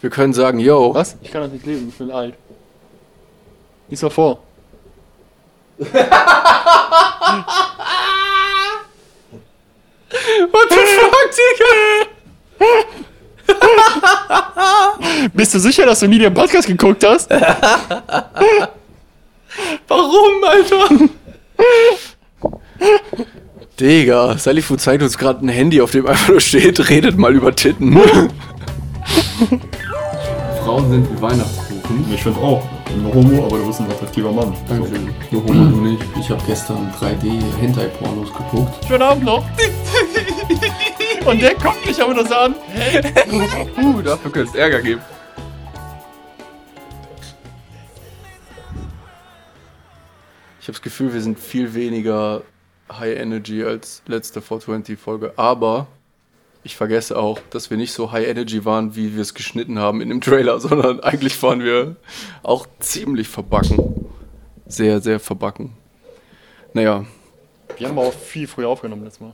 Wir können sagen, yo. Was? Ich kann das nicht lesen, ich bin alt. Lies mal vor. What the fuck, Digga? Bist du sicher, dass du nie den Podcast geguckt hast? Warum, Alter? Digga, Salifu zeigt uns gerade ein Handy, auf dem einfach nur steht, redet mal über Titten. Frauen sind wie Weihnachtskuchen. Ich finde auch. Ein Homo, aber du bist ein attraktiver Mann. Danke. Nur Homo, du nicht. Ich habe gestern 3D-Hentai-Pornos geguckt. Schönen Abend noch. Und der guckt mich aber das an. Uh, dafür könnte es Ärger geben. Ich habe das Gefühl, wir sind viel weniger High Energy als letzte 420-Folge, aber ich vergesse auch, dass wir nicht so High Energy waren, wie wir es geschnitten haben in dem Trailer, sondern eigentlich waren wir auch ziemlich verbacken. Sehr, sehr verbacken. Naja, Wir haben aber auch viel früher aufgenommen letztes Mal.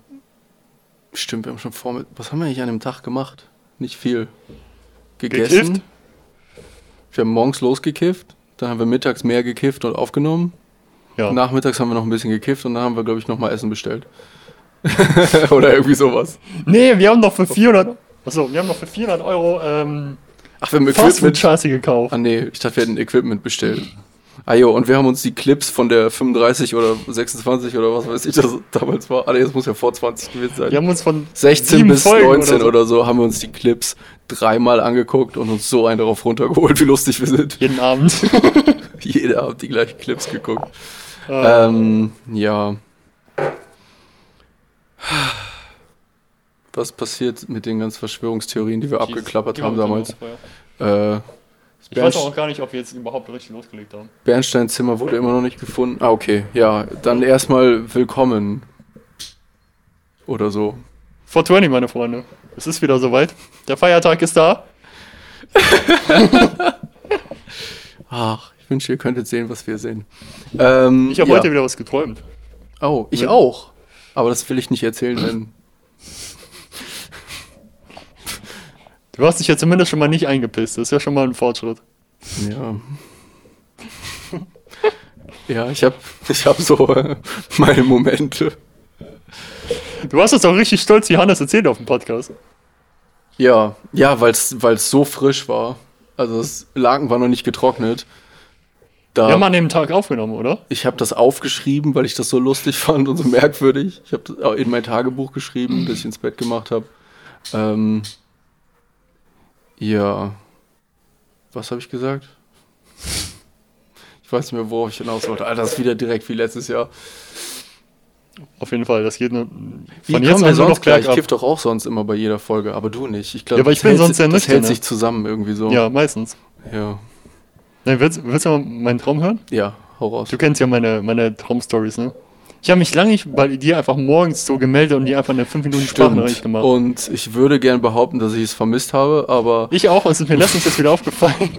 stimmt, wir haben schon vor mit. Was haben wir eigentlich an dem Tag gemacht? Nicht viel. Gegessen. Gekifft? Wir haben morgens losgekifft, dann haben wir mittags mehr gekifft und aufgenommen. Ja. Nachmittags haben wir noch ein bisschen gekifft und dann haben wir, glaube ich, nochmal Essen bestellt. Oder irgendwie sowas. Nee, wir haben noch für 400. Achso, wir haben noch für 400 Euro ähm, Ach, wir haben Equipment. Scheiße gekauft. Ah, nee, ich dachte, wir hätten Equipment bestellt. Ah, jo, und wir haben uns die Clips von der 35 oder 26 oder was weiß ich, das damals war. Ah, nee, das muss ja vor 20 gewesen sein. Wir haben uns von 16 sieben bis Folgen 19 so oder so. haben wir uns die Clips dreimal angeguckt und uns so einen darauf runtergeholt, wie lustig wir sind. jeden Abend. Jeder hat die gleichen Clips geguckt. Äh, Ähm, ja. Was passiert mit den ganzen Verschwörungstheorien, die wir abgeklappert Die haben damals? Äh, Ich weiß auch gar nicht, ob wir jetzt überhaupt richtig losgelegt haben. Bernsteins Zimmer wurde immer noch nicht gefunden. Ah, okay. Ja, dann erstmal willkommen. Oder so. 420, meine Freunde. Es ist wieder soweit. Der Feiertag ist da. Ach, ich wünsche, ihr könntet sehen, was wir sehen. Ähm, Ich habe ja. heute wieder was geträumt. Oh, ich Wenn- auch. Aber das will ich nicht erzählen, wenn. Du hast dich ja zumindest schon mal nicht eingepisst. Das ist ja schon mal ein Fortschritt. Ja. Ja, ich habe ich hab so äh, meine Momente. Du hast es auch richtig stolz wie Hannes erzählt auf dem Podcast. Ja, ja, weil es so frisch war. Also das Laken war noch nicht getrocknet. Da, Wir haben an dem Tag aufgenommen, oder? ich habe das aufgeschrieben, weil ich das so lustig fand und so merkwürdig. Ich habe das in mein Tagebuch geschrieben, bis ich ins Bett gemacht habe. Ähm, ja. Was habe ich gesagt? Ich weiß nicht mehr, worauf ich hinaus wollte. Alter, das ist wieder direkt wie letztes Jahr. Auf jeden Fall. Das geht nur. Wie Von kommen jetzt an sonst noch gleich? Ich kiff doch auch sonst immer bei jeder Folge, aber du nicht. Ich glaube, Ja, aber ich das bin hält sonst der Das hält sich zusammen irgendwie so. Ja, meistens. Ja, Nee, willst, willst du mal meinen Traum hören? ja hau raus. Du kennst ja meine, meine Traumstories, ne? Ich habe mich lange nicht bei dir einfach morgens so gemeldet und dir einfach eine 5 Minuten Sprachnachricht gemacht. Und ich würde gern behaupten, dass ich es vermisst habe, aber ich auch, es ist mir letztens jetzt wieder aufgefallen.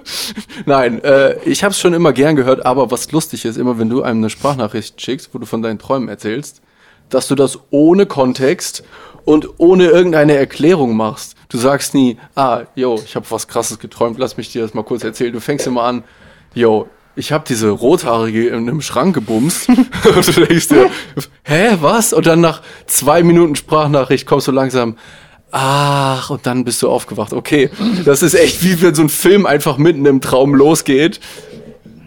nein, äh, ich habe es schon immer gern gehört, aber was lustig ist, immer wenn du einem eine Sprachnachricht schickst, wo du von deinen Träumen erzählst, dass du das ohne Kontext und ohne irgendeine Erklärung machst. Du sagst nie, ah, yo, ich habe was krasses geträumt, lass mich dir das mal kurz erzählen. Du fängst immer an, yo, ich habe diese rothaarige in einem Schrank gebumst und du denkst dir, hä, was? Und dann nach zwei Minuten Sprachnachricht kommst du langsam, ach, und dann bist du aufgewacht. Okay, das ist echt wie wenn so ein Film einfach mitten im Traum losgeht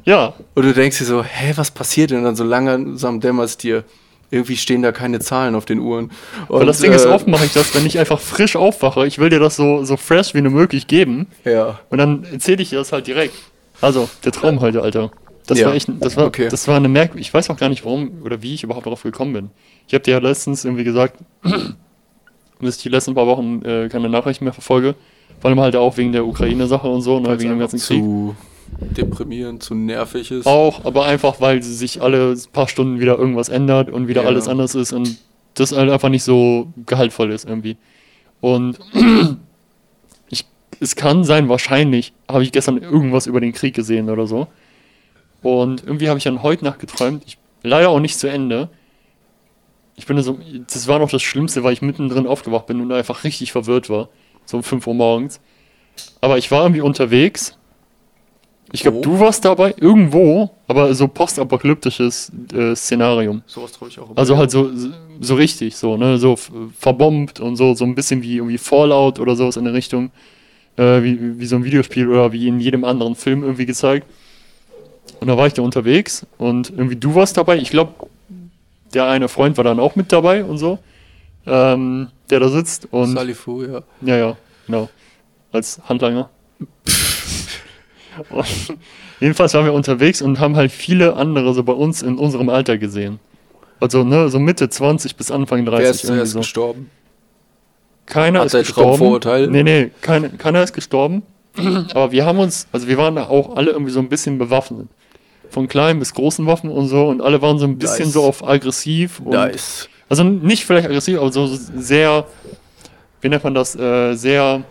ja, und du denkst dir so, hä, was passiert denn? Und dann so langsam dämmerst dir, irgendwie stehen da keine Zahlen auf den Uhren. Und, weil das Ding ist, äh, oft mache ich das, wenn ich einfach frisch aufwache. Ich will dir das so, so fresh wie nur möglich geben. Ja. Und dann erzähle ich dir das halt direkt. Also, der Traum heute, Alter. Das Ja. war echt, das war, Okay. das war eine Merk, ich weiß auch gar nicht warum oder wie ich überhaupt darauf gekommen bin. Ich habe dir ja letztens irgendwie gesagt, dass ich die letzten paar Wochen äh, keine Nachrichten mehr verfolge. Vor allem halt auch wegen der Ukraine-Sache und so, ne, Weil's wegen dem ganzen Krieg. Deprimierend, zu nervig ist. Auch, aber einfach, weil sich alle paar Stunden wieder irgendwas ändert und wieder Ja. alles anders ist und das halt einfach nicht so gehaltvoll ist irgendwie. Und ich, es kann sein, wahrscheinlich habe ich gestern irgendwas über den Krieg gesehen oder so. Und irgendwie habe ich dann heute Nacht geträumt, ich, leider auch nicht zu Ende. Ich bin so, das war noch das Schlimmste, weil ich mittendrin aufgewacht bin und einfach richtig verwirrt war. So um 5 Uhr morgens. Aber ich war irgendwie unterwegs. Ich glaube, du warst dabei, irgendwo, aber so postapokalyptisches äh, Szenarium. Sowas traue ich auch. Also halt so, so richtig, so, ne, so verbombt und so, so ein bisschen wie irgendwie Fallout oder sowas in der Richtung, äh, wie, wie so ein Videospiel oder wie in jedem anderen Film irgendwie gezeigt. Und da war ich da unterwegs und irgendwie du warst dabei. Ich glaube, der eine Freund war dann auch mit dabei und so, ähm, der da sitzt und Salifu, ja. ja, ja, genau. Als Handlanger. Und jedenfalls waren wir unterwegs und haben halt viele andere so bei uns in unserem Alter gesehen. Also, ne, so Mitte 20 bis Anfang 30. Wer ist zuerst so. gestorben? Keiner Hat ist gestorben. Traumvorurteil? Nee, nee, keine, keiner ist gestorben. Aber wir haben uns, also wir waren da auch alle irgendwie so ein bisschen bewaffnet. Von kleinen bis großen Waffen und so. Und alle waren so ein bisschen Nice. so auf aggressiv. Und Nice. also nicht vielleicht aggressiv, aber so sehr, wie nennt man das, äh, sehr.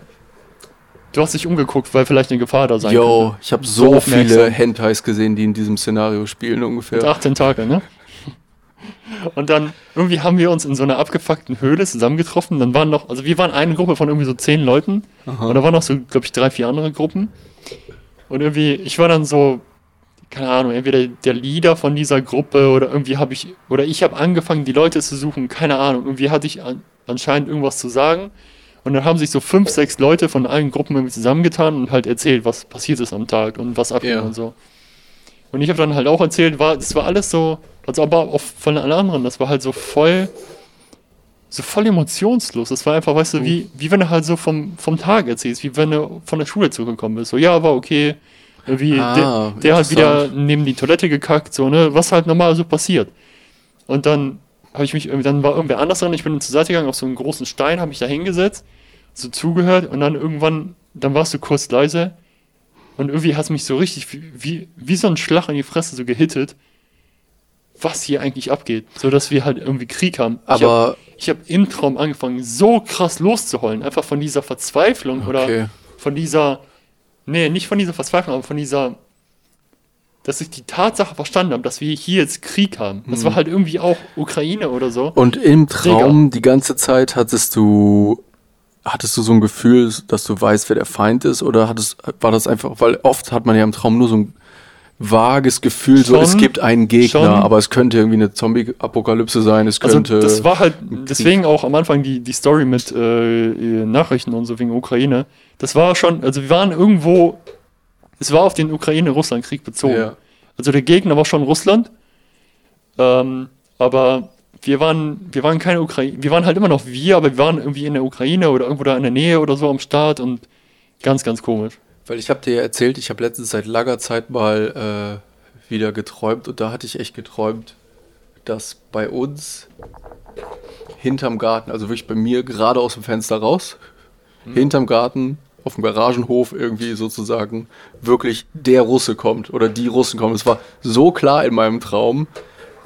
Du hast dich umgeguckt, weil vielleicht eine Gefahr da sein Yo, könnte. ich habe So so, viele Hentais gesehen, die in diesem Szenario spielen Mit ungefähr. acht Tentakeln, ne? Und dann irgendwie haben wir uns in so einer abgefuckten Höhle zusammengetroffen. Dann waren noch, also wir waren eine Gruppe von irgendwie so zehn Leuten. Und da waren noch so, glaube ich, drei, vier andere Gruppen. Und irgendwie, ich war dann so, keine Ahnung, entweder der Leader von dieser Gruppe oder irgendwie habe ich, oder ich habe angefangen, die Leute zu suchen, keine Ahnung. Irgendwie hatte ich an, anscheinend irgendwas zu sagen. Und dann haben sich so fünf, sechs Leute von allen Gruppen irgendwie zusammengetan und halt erzählt, was passiert ist am Tag und was abging Ja. und so. Und ich habe dann halt auch erzählt, war, das war alles so, also aber auch von allen anderen, das war halt so voll, so voll emotionslos. Das war einfach, weißt du, wie, wie wenn du halt so vom, vom Tag erzählst, wie wenn du von der Schule zurückgekommen bist. So, ja, war okay. Wie Ah, der, der hat wieder neben die Toilette gekackt, so, ne, was halt normal so passiert. Und dann habe ich mich irgendwie, dann war irgendwer anders dran, ich bin zur Seite gegangen auf so einen großen Stein, habe mich da hingesetzt, so zugehört und dann irgendwann, dann warst du kurz leise und irgendwie hast mich so richtig wie, wie, wie so ein Schlag in die Fresse so gehittet, was hier eigentlich abgeht, so dass wir halt irgendwie Krieg haben. ich habe Aber ich hab im Traum angefangen, so krass loszuheulen, einfach von dieser Verzweiflung Okay. oder von dieser, nee, nicht von dieser Verzweiflung, aber von dieser, dass ich die Tatsache verstanden habe, dass wir hier jetzt Krieg haben. Das Mhm. war halt irgendwie auch Ukraine oder so. und im Traum die ganze Zeit hattest du hattest du so ein Gefühl, dass du weißt, wer der Feind ist oder hattest war das einfach, weil oft hat man ja im Traum nur so ein vages Gefühl, so Schon, es gibt einen Gegner, schon. aber es könnte irgendwie eine Zombie-Apokalypse sein, es Also könnte das war halt, deswegen auch am Anfang die, die Story mit äh, Nachrichten und so wegen Ukraine. Das war schon, also wir waren irgendwo, es war auf den Ukraine-Russland-Krieg bezogen. Ja. Also der Gegner war schon Russland, ähm, aber wir waren, wir waren keine Ukraine, wir waren halt immer noch wir, aber wir waren irgendwie in der Ukraine oder irgendwo da in der Nähe oder so am Start und ganz, ganz komisch. Weil ich habe dir ja erzählt, ich habe letztens seit langer Zeit mal äh, wieder geträumt und da hatte ich echt geträumt, dass bei uns hinterm Garten, also wirklich bei mir gerade aus dem Fenster raus, hinterm Garten auf dem Garagenhof irgendwie sozusagen wirklich der Russe kommt oder die Russen kommen. Es war so klar in meinem Traum.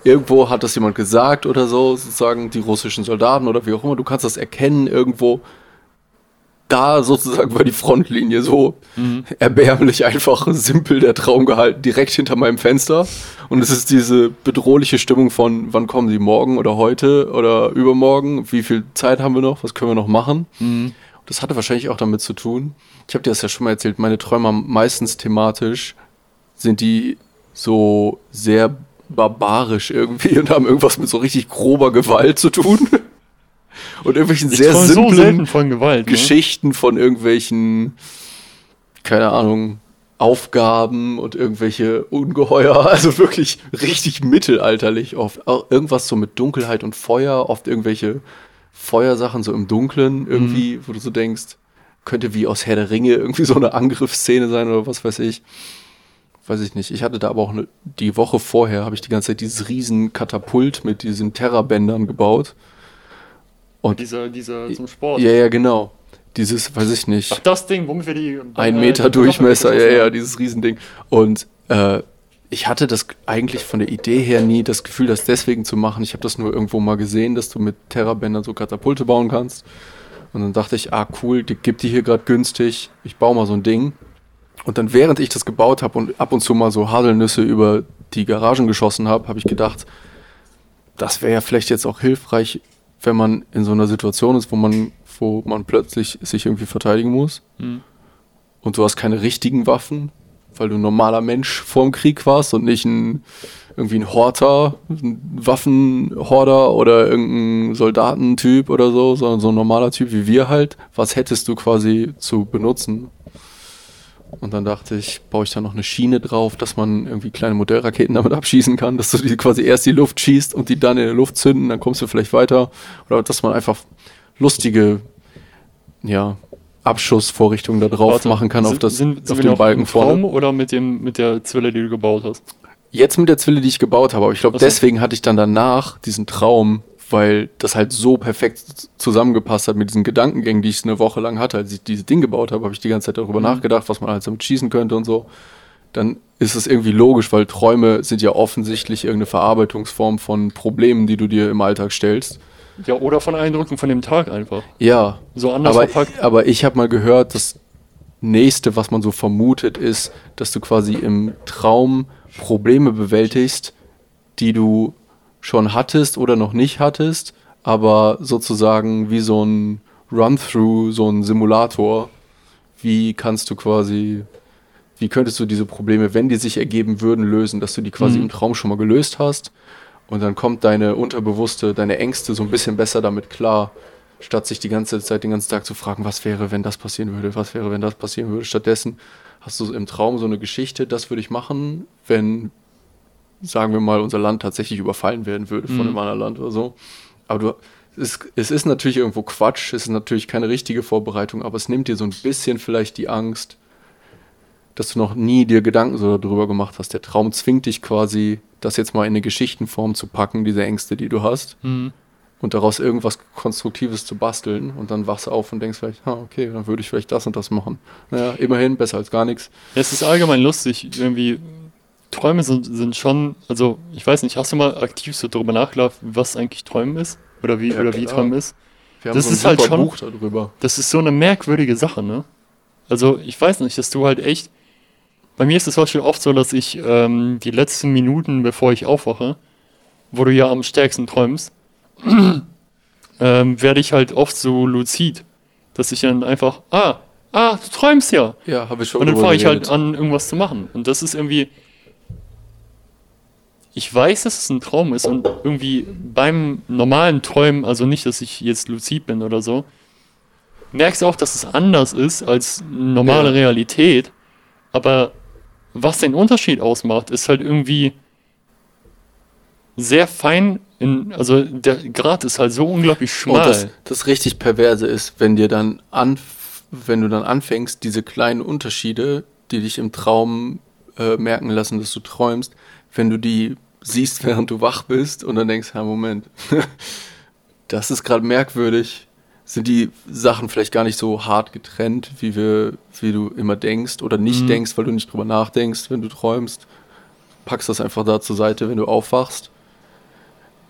Irgendwo hat das jemand gesagt oder so, sozusagen die russischen Soldaten oder wie auch immer. Du kannst das erkennen irgendwo da sozusagen war die Frontlinie so erbärmlich einfach simpel der Traum gehalten, direkt hinter meinem Fenster. Und es ist diese bedrohliche Stimmung von, wann kommen sie, morgen oder heute oder übermorgen? Wie viel Zeit haben wir noch? Was können wir noch machen? Das hatte wahrscheinlich auch damit zu tun. Ich habe dir das ja schon mal erzählt, meine Träume meistens thematisch, sind die so sehr barbarisch irgendwie und haben irgendwas mit so richtig grober Gewalt zu tun. Und irgendwelchen Ich sehr so simplen selten von Gewalt. Ne? Geschichten von irgendwelchen, keine Ahnung, Aufgaben und irgendwelche Ungeheuer, also wirklich richtig mittelalterlich oft. Auch irgendwas so mit Dunkelheit und Feuer, oft irgendwelche Feuersachen so im Dunkeln irgendwie, wo du so denkst, könnte wie aus Herr der Ringe irgendwie so eine Angriffsszene sein oder was weiß ich. Weiß ich nicht. Ich hatte da aber auch eine, die Woche vorher habe ich die ganze Zeit dieses riesen Katapult mit diesen Terrabändern gebaut. Und Dieser, dieser zum Sport. ja, ja, genau. Dieses, weiß ich nicht, Ach, das Ding, womit wir die. ein äh, Meter die Durchmesser, ja, ja, dieses Riesending. Und äh, ich hatte das eigentlich von der Idee her nie das Gefühl, das deswegen zu machen. Ich habe das nur irgendwo mal gesehen, dass du mit Terrabändern so Katapulte bauen kannst. Und dann dachte ich, ah cool, die gibt die hier gerade günstig. Ich baue mal so ein Ding. Und dann während ich das gebaut habe und ab und zu mal so Haselnüsse über die Garagen geschossen habe, habe ich gedacht, das wäre ja vielleicht jetzt auch hilfreich, wenn man in so einer Situation ist, wo man, wo man plötzlich sich irgendwie verteidigen muss. Mhm. und du hast keine richtigen Waffen, weil du ein normaler Mensch vorm Krieg warst und nicht ein irgendwie ein Horter, ein Waffenhorder oder irgendein Soldatentyp oder so, sondern so ein normaler Typ wie wir halt. Was hättest du quasi zu benutzen? Und dann dachte ich, baue ich da noch eine Schiene drauf, dass man irgendwie kleine Modellraketen damit abschießen kann, dass du die quasi erst die Luft schießt und die dann in der Luft zünden, dann kommst du vielleicht weiter. Oder dass man einfach lustige, ja, Abschussvorrichtungen da drauf Warte, machen kann auf, sind- das, sind, sind auf wir den Balken vorne. Traum oder mit, dem, mit der Zwille, die du gebaut hast? Jetzt mit der Zwille, die ich gebaut habe, aber ich glaube, deswegen hatte ich dann danach diesen Traum, weil das halt so perfekt zusammengepasst hat mit diesen Gedankengängen, die ich eine Woche lang hatte. Als ich dieses Ding gebaut habe, habe ich die ganze Zeit darüber Mhm. nachgedacht, was man halt damit schießen könnte und so. Dann ist es irgendwie logisch, weil Träume sind ja offensichtlich irgendeine Verarbeitungsform von Problemen, die du dir im Alltag stellst. Ja, oder von Eindrücken von dem Tag einfach. Ja, So anders aber, verpackt. aber ich habe mal gehört, das nächste, was man so vermutet, ist, dass du quasi im Traum Probleme bewältigst, die du schon hattest oder noch nicht hattest, aber sozusagen wie so ein Run-Through, so ein Simulator. Wie kannst du quasi, wie könntest du diese Probleme, wenn die sich ergeben würden, lösen, dass du die quasi Mhm. im Traum schon mal gelöst hast und dann kommt deine Unterbewusste, deine Ängste so ein bisschen besser damit klar, statt sich die ganze Zeit, den ganzen Tag zu fragen, was wäre, wenn das passieren würde, was wäre, wenn das passieren würde. Stattdessen hast du im Traum so eine Geschichte, das würde ich machen, wenn, sagen wir mal, unser Land tatsächlich überfallen werden würde von Mhm. einem anderen Land oder so. Aber du, es, es ist natürlich irgendwo Quatsch, es ist natürlich keine richtige Vorbereitung, aber es nimmt dir so ein bisschen vielleicht die Angst, dass du noch nie dir Gedanken so darüber gemacht hast. Der Traum zwingt dich quasi, das jetzt mal in eine Geschichtenform zu packen, diese Ängste, die du hast Mhm. und daraus irgendwas Konstruktives zu basteln und dann wachst du auf und denkst vielleicht, ah, okay, dann würde ich vielleicht das und das machen. Naja, immerhin, besser als gar nichts. Es ist allgemein lustig, irgendwie. Träume sind, sind schon, also ich weiß nicht, hast du mal aktiv so darüber nachgedacht, was eigentlich Träumen ist? Oder wie, Ja, oder wie klar. Träumen ist? Wir Das ist halt schon- Buch darüber. Das ist so eine merkwürdige Sache, ne? Also ich weiß nicht, dass du halt echt. Bei mir ist es zum Beispiel oft so, dass ich ähm, die letzten Minuten, bevor ich aufwache, wo du ja am stärksten träumst, ähm, werde ich halt oft so luzid, dass ich dann einfach, ah, ah, du träumst ja. Ja, habe ich schon Und dann drüber fange ich halt an, irgendwas zu machen. Und das ist irgendwie. Ich weiß, dass es ein Traum ist und irgendwie beim normalen Träumen, also nicht, dass ich jetzt luzid bin oder so, merkst du auch, dass es anders ist als normale Ja. Realität. Aber was den Unterschied ausmacht, ist halt irgendwie sehr fein. In, also der Grad ist halt so unglaublich Und schmal. das, das richtig Perverse ist, wenn dir dann anf wenn du dann anfängst, diese kleinen Unterschiede, die dich im Traum äh, merken lassen, dass du träumst, wenn du die siehst, während du wach bist und dann denkst, ja, Moment, das ist gerade merkwürdig, sind die Sachen vielleicht gar nicht so hart getrennt, wie wir, wie du immer denkst oder nicht Mhm. denkst, weil du nicht drüber nachdenkst, wenn du träumst. Packst das einfach da zur Seite, wenn du aufwachst.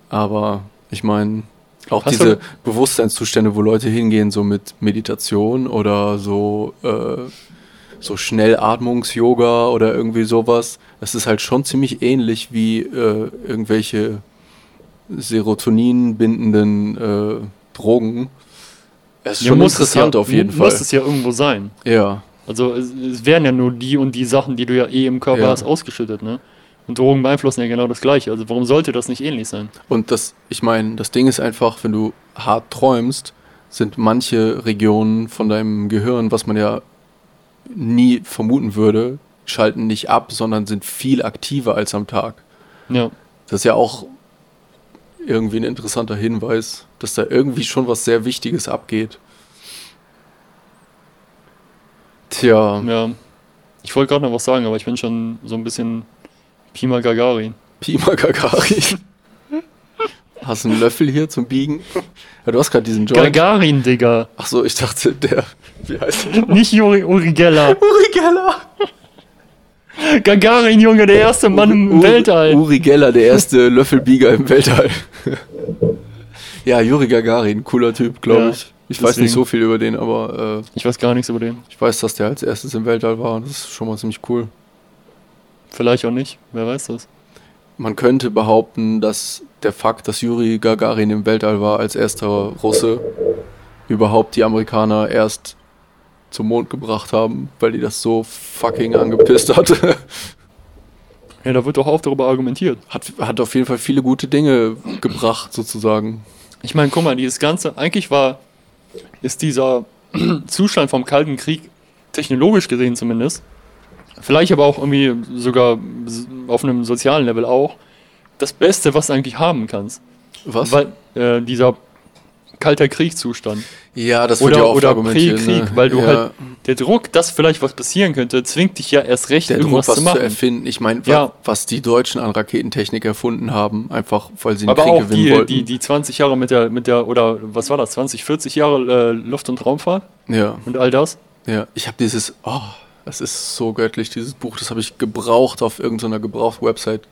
Aber ich meine, auch Hast diese Bewusstseinszustände, wo Leute hingehen, so mit Meditation oder so, äh, so Schnellatmungs-Yoga oder irgendwie sowas, das ist halt schon ziemlich ähnlich wie äh, irgendwelche Serotonin bindenden äh, Drogen. Es ist Ja, schon muss es interessant ja, auf jeden Muss Fall. es ja irgendwo sein. Ja, Also es, es wären ja nur die und die Sachen, die du ja eh im Körper Ja. hast, ausgeschüttet, ne? Und Drogen beeinflussen ja genau das Gleiche. Also warum sollte das nicht ähnlich sein? und das, ich meine, das Ding ist einfach, wenn du hart träumst, sind manche Regionen von deinem Gehirn, was man ja nie vermuten würde, schalten nicht ab, sondern sind viel aktiver als am Tag. Ja. Das ist ja auch irgendwie ein interessanter Hinweis, dass da irgendwie schon was sehr Wichtiges abgeht. Tja, Ja. Ich wollte gerade noch was sagen, aber ich bin schon so ein bisschen Pima Gagarin. Pima Gagarin. Hast du einen Löffel hier zum Biegen? Ja, du hast gerade diesen Joint. Gagarin, Digga. Ach so, ich dachte, der. Wie heißt der? Nicht Uri, Uri Geller. Uri Geller. Gagarin, Junge, der erste Mann im Uri, Weltall. Uri Geller, der erste Löffelbieger im Weltall. ja, Juri Gagarin, cooler Typ, glaube Ja, ich. Ich weiß deswegen. nicht so viel über den, aber äh, Ich weiß gar nichts über den. ich weiß, dass der als erstes im Weltall war. Das ist schon mal ziemlich cool. Vielleicht auch nicht. Wer weiß das? Man könnte behaupten, dass der Fakt, dass Juri Gagarin im Weltall war als erster Russe, überhaupt die Amerikaner erst zum Mond gebracht haben, weil die das so fucking angepisst hat. Ja, da wird doch auch darüber argumentiert. hat, hat auf jeden Fall viele gute Dinge gebracht, sozusagen. Ich meine, guck mal, dieses Ganze, eigentlich war, ist dieser Zustand vom Kalten Krieg, technologisch gesehen zumindest, vielleicht aber auch irgendwie sogar auf einem sozialen Level auch, das Beste, was du eigentlich haben kannst. Was? Weil äh, dieser kalter Kriegszustand. ja, das wird Oder, ja oft oder. Prä-Krieg, ne? weil du ja, halt, der Druck, dass vielleicht was passieren könnte, zwingt dich ja erst recht, der Druck, irgendwas was zu zu, machen. erfinden. Ich meine, Ja. wa- was die Deutschen an Raketentechnik erfunden haben, einfach weil sie einen Aber Krieg auch gewinnen die, wollten. die, die 20 Jahre mit der, mit der, oder was war das, 20, 40 Jahre äh, Luft- und Raumfahrt ja, und all das. ja. Ich habe dieses, oh, das ist so göttlich, dieses Buch, das habe ich gebraucht auf irgendeiner Gebraucht-Website.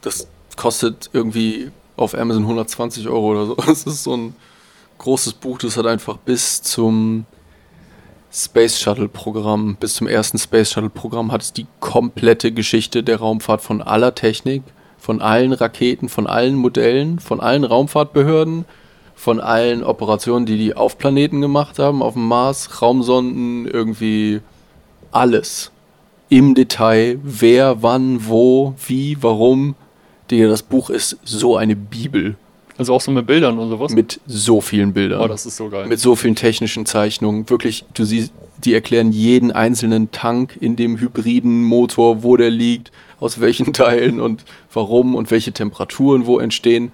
Das kostet irgendwie auf Amazon 120 Euro oder so. Das ist so ein großes Buch, das hat einfach bis zum Space Shuttle Programm, bis zum ersten Space Shuttle Programm hat es die komplette Geschichte der Raumfahrt von aller Technik, von allen Raketen, von allen Modellen, von allen Raumfahrtbehörden, von allen Operationen, die die auf Planeten gemacht haben, auf dem Mars, Raumsonden, irgendwie alles. Im Detail, wer, wann, wo, wie, warum. Digga, das Buch ist so eine Bibel Also auch so mit Bildern und sowas. mit so vielen Bildern oh, das ist so geil. mit so vielen technischen Zeichnungen. Wirklich, du siehst, die erklären jeden einzelnen Tank in dem hybriden Motor, wo der liegt, aus welchen Teilen und warum und welche Temperaturen wo entstehen.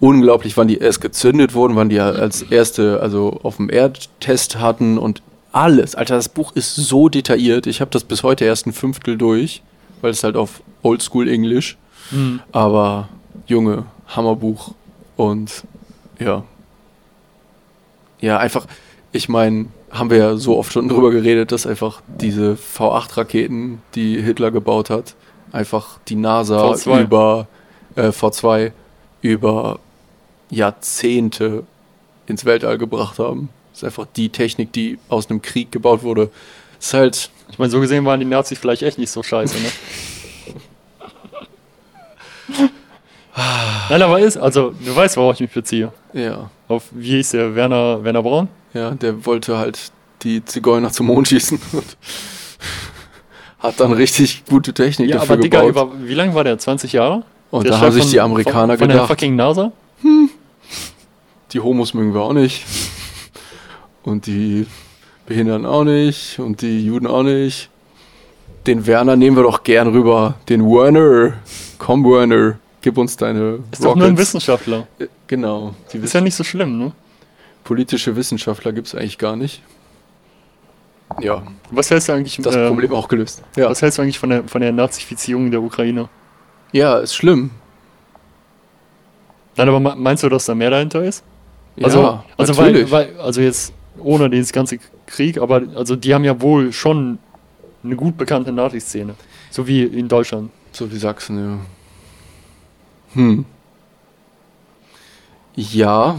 Unglaublich, wann die erst gezündet wurden, wann die ja als erste, also auf dem Erdtest hatten und alles. Alter, das Buch ist so detailliert. Ich habe das bis heute erst ein Fünftel durch, weil es halt auf Oldschool Englisch. Hm. Aber Junge, Hammerbuch. Und ja. Ja, einfach, ich meine, haben wir ja so oft schon drüber geredet, dass einfach diese V8-Raketen, die Hitler gebaut hat, einfach die NASA V2. über äh, V2 über Jahrzehnte ins Weltall gebracht haben. Das ist einfach die Technik, die aus einem Krieg gebaut wurde. ist halt, Ich meine, so gesehen waren die Nazis vielleicht echt nicht so scheiße, ne? Nein, aber ist, also du weißt, worauf ich mich beziehe. ja, Auf, wie hieß der, Werner, Werner Braun? Ja, der wollte halt die Zigeuner zum Mond schießen und hat dann richtig gute Technik Ja, dafür aber Digga, gebaut. über, wie lange war der? 20 Jahre? und Der da haben sich von- die Amerikaner von, von der gedacht, fucking NASA? die Homos mögen wir auch nicht und die Behinderten auch nicht und die Juden auch nicht. Den Werner nehmen wir doch gern rüber. Den Werner. Komm, Werner. Gib uns deine Ist doch nur ein Rockets. Wissenschaftler. Äh, Genau. Die Ist ja nicht so schlimm, ne? politische Wissenschaftler gibt es eigentlich gar nicht. Ja, Was hältst du eigentlich, das ähm, Problem auch gelöst. Ja. was hältst du eigentlich von der, von der Nazifizierung der Ukraine? ja, ist schlimm. Nein, aber me- meinst du, dass da mehr dahinter ist? Ja, Also, also weil, natürlich. weil, also jetzt ohne dieses ganze Krieg, aber also die haben ja wohl schon eine gut bekannte Nazi-Szene. So wie in Deutschland. So wie Sachsen, ja. Hm. Ja,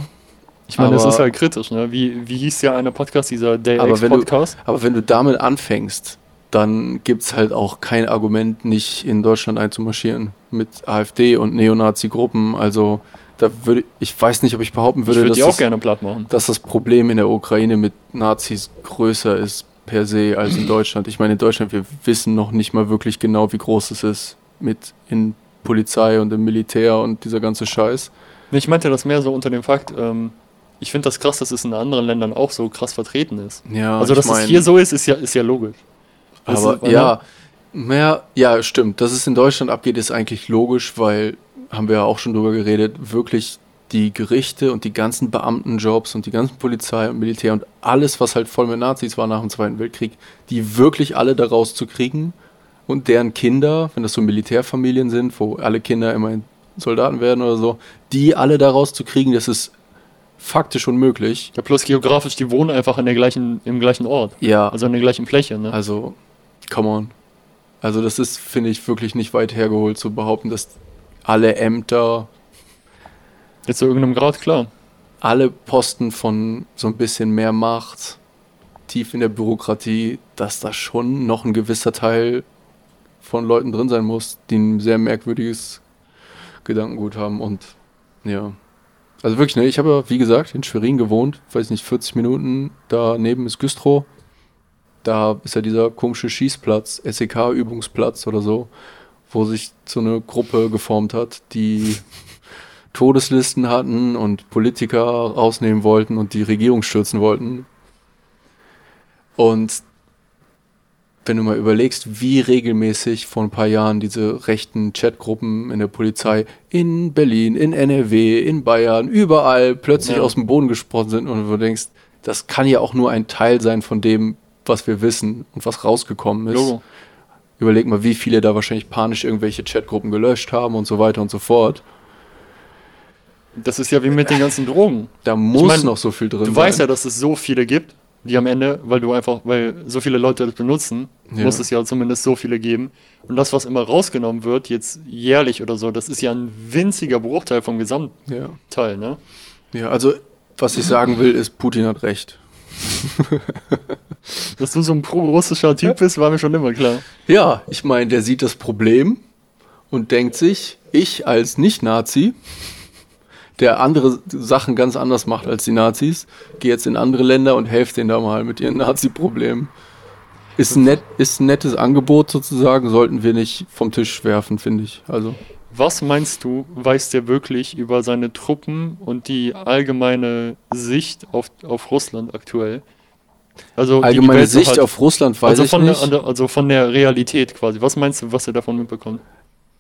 Ich meine, das Aber- ist halt kritisch, ne? Wie, wie hieß ja einer Podcast, dieser Day Aber X wenn du- Podcast? aber wenn du damit anfängst, dann gibt es halt auch kein Argument, nicht in Deutschland einzumarschieren mit AfD und Neonazi-Gruppen. Also da würde ich weiß nicht, ob ich behaupten Ich würde, würde dass, die auch das, gerne platt machen. dass das Problem in der Ukraine mit Nazis größer ist per se als in Deutschland. Ich meine, in Deutschland, wir wissen noch nicht mal wirklich genau, wie groß es ist mit in Polizei und im Militär und dieser ganze Scheiß. Ich meinte das mehr so unter dem Fakt, ähm, ich finde das krass, dass es in anderen Ländern auch so krass vertreten ist. Ja, also, ich dass mein- es hier so ist, ist ja, ist ja logisch. Das Aber ist- ja, mehr, ja, stimmt. Dass es in Deutschland abgeht, ist eigentlich logisch, weil, haben wir ja auch schon drüber geredet, wirklich die Gerichte und die ganzen Beamtenjobs und die ganzen Polizei und Militär und alles, was halt voll mit Nazis war nach dem Zweiten Weltkrieg, die wirklich alle da rauszukriegen und deren Kinder, wenn das so Militärfamilien sind, wo alle Kinder immerhin Soldaten werden oder so, die alle da rauszukriegen, das ist faktisch unmöglich. Ja, plus geografisch, die wohnen einfach in der gleichen, im gleichen Ort. Ja, Also in der gleichen Fläche, ne? Also, come on. Also das ist, finde ich, wirklich nicht weit hergeholt zu behaupten, dass alle Ämter, Jetzt zu irgendeinem Grad, klar. alle Posten von so ein bisschen mehr Macht, tief in der Bürokratie, dass da schon noch ein gewisser Teil von Leuten drin sein muss, die ein sehr merkwürdiges Gedankengut haben und ja, Also wirklich, ne, ich habe ja, wie gesagt, in Schwerin gewohnt, weiß nicht, 40 Minuten, daneben ist Güstrow. Da ist ja dieser komische Schießplatz, SEK-Übungsplatz oder so, wo sich so eine Gruppe geformt hat, die Todeslisten hatten und Politiker rausnehmen wollten und die Regierung stürzen wollten. Und wenn du mal überlegst, wie regelmäßig vor ein paar Jahren diese rechten Chatgruppen in der Polizei in Berlin, in NRW, in Bayern, überall plötzlich Ja. aus dem Boden gesprochen sind und du denkst, das kann ja auch nur ein Teil sein von dem, was wir wissen und was rausgekommen ist. Logo. Überleg mal, wie viele da wahrscheinlich panisch irgendwelche Chatgruppen gelöscht haben und so weiter und so fort. Das ist ja wie mit den ganzen Drogen. Da muss mein, noch so viel drin Du sein. weißt ja, dass es so viele gibt, die am Ende, weil du einfach, weil so viele Leute das benutzen, Ja. muss es ja zumindest so viele geben. Und das, was immer rausgenommen wird, jetzt jährlich oder so, das ist ja ein winziger Bruchteil vom Gesamtteil, ja. ne? ja, also was ich sagen will, ist, Putin hat recht. Dass du so ein pro-russischer Typ bist, war mir schon immer klar. Ja, ich meine, der sieht das Problem und denkt sich, ich als Nicht-Nazi, der andere Sachen ganz anders macht als die Nazis, gehe jetzt in andere Länder und helfe denen da mal mit ihren Nazi-Problemen. Ist ein, net, ist ein nettes Angebot sozusagen, sollten wir nicht vom Tisch werfen, finde ich. Also, Was meinst du, weiß der wirklich über seine Truppen und die allgemeine Sicht auf, auf Russland aktuell? Also allgemeine Sicht hat. auf Russland weiß also ich nicht. Der, also von der Realität quasi. Was meinst du, was er davon mitbekommt?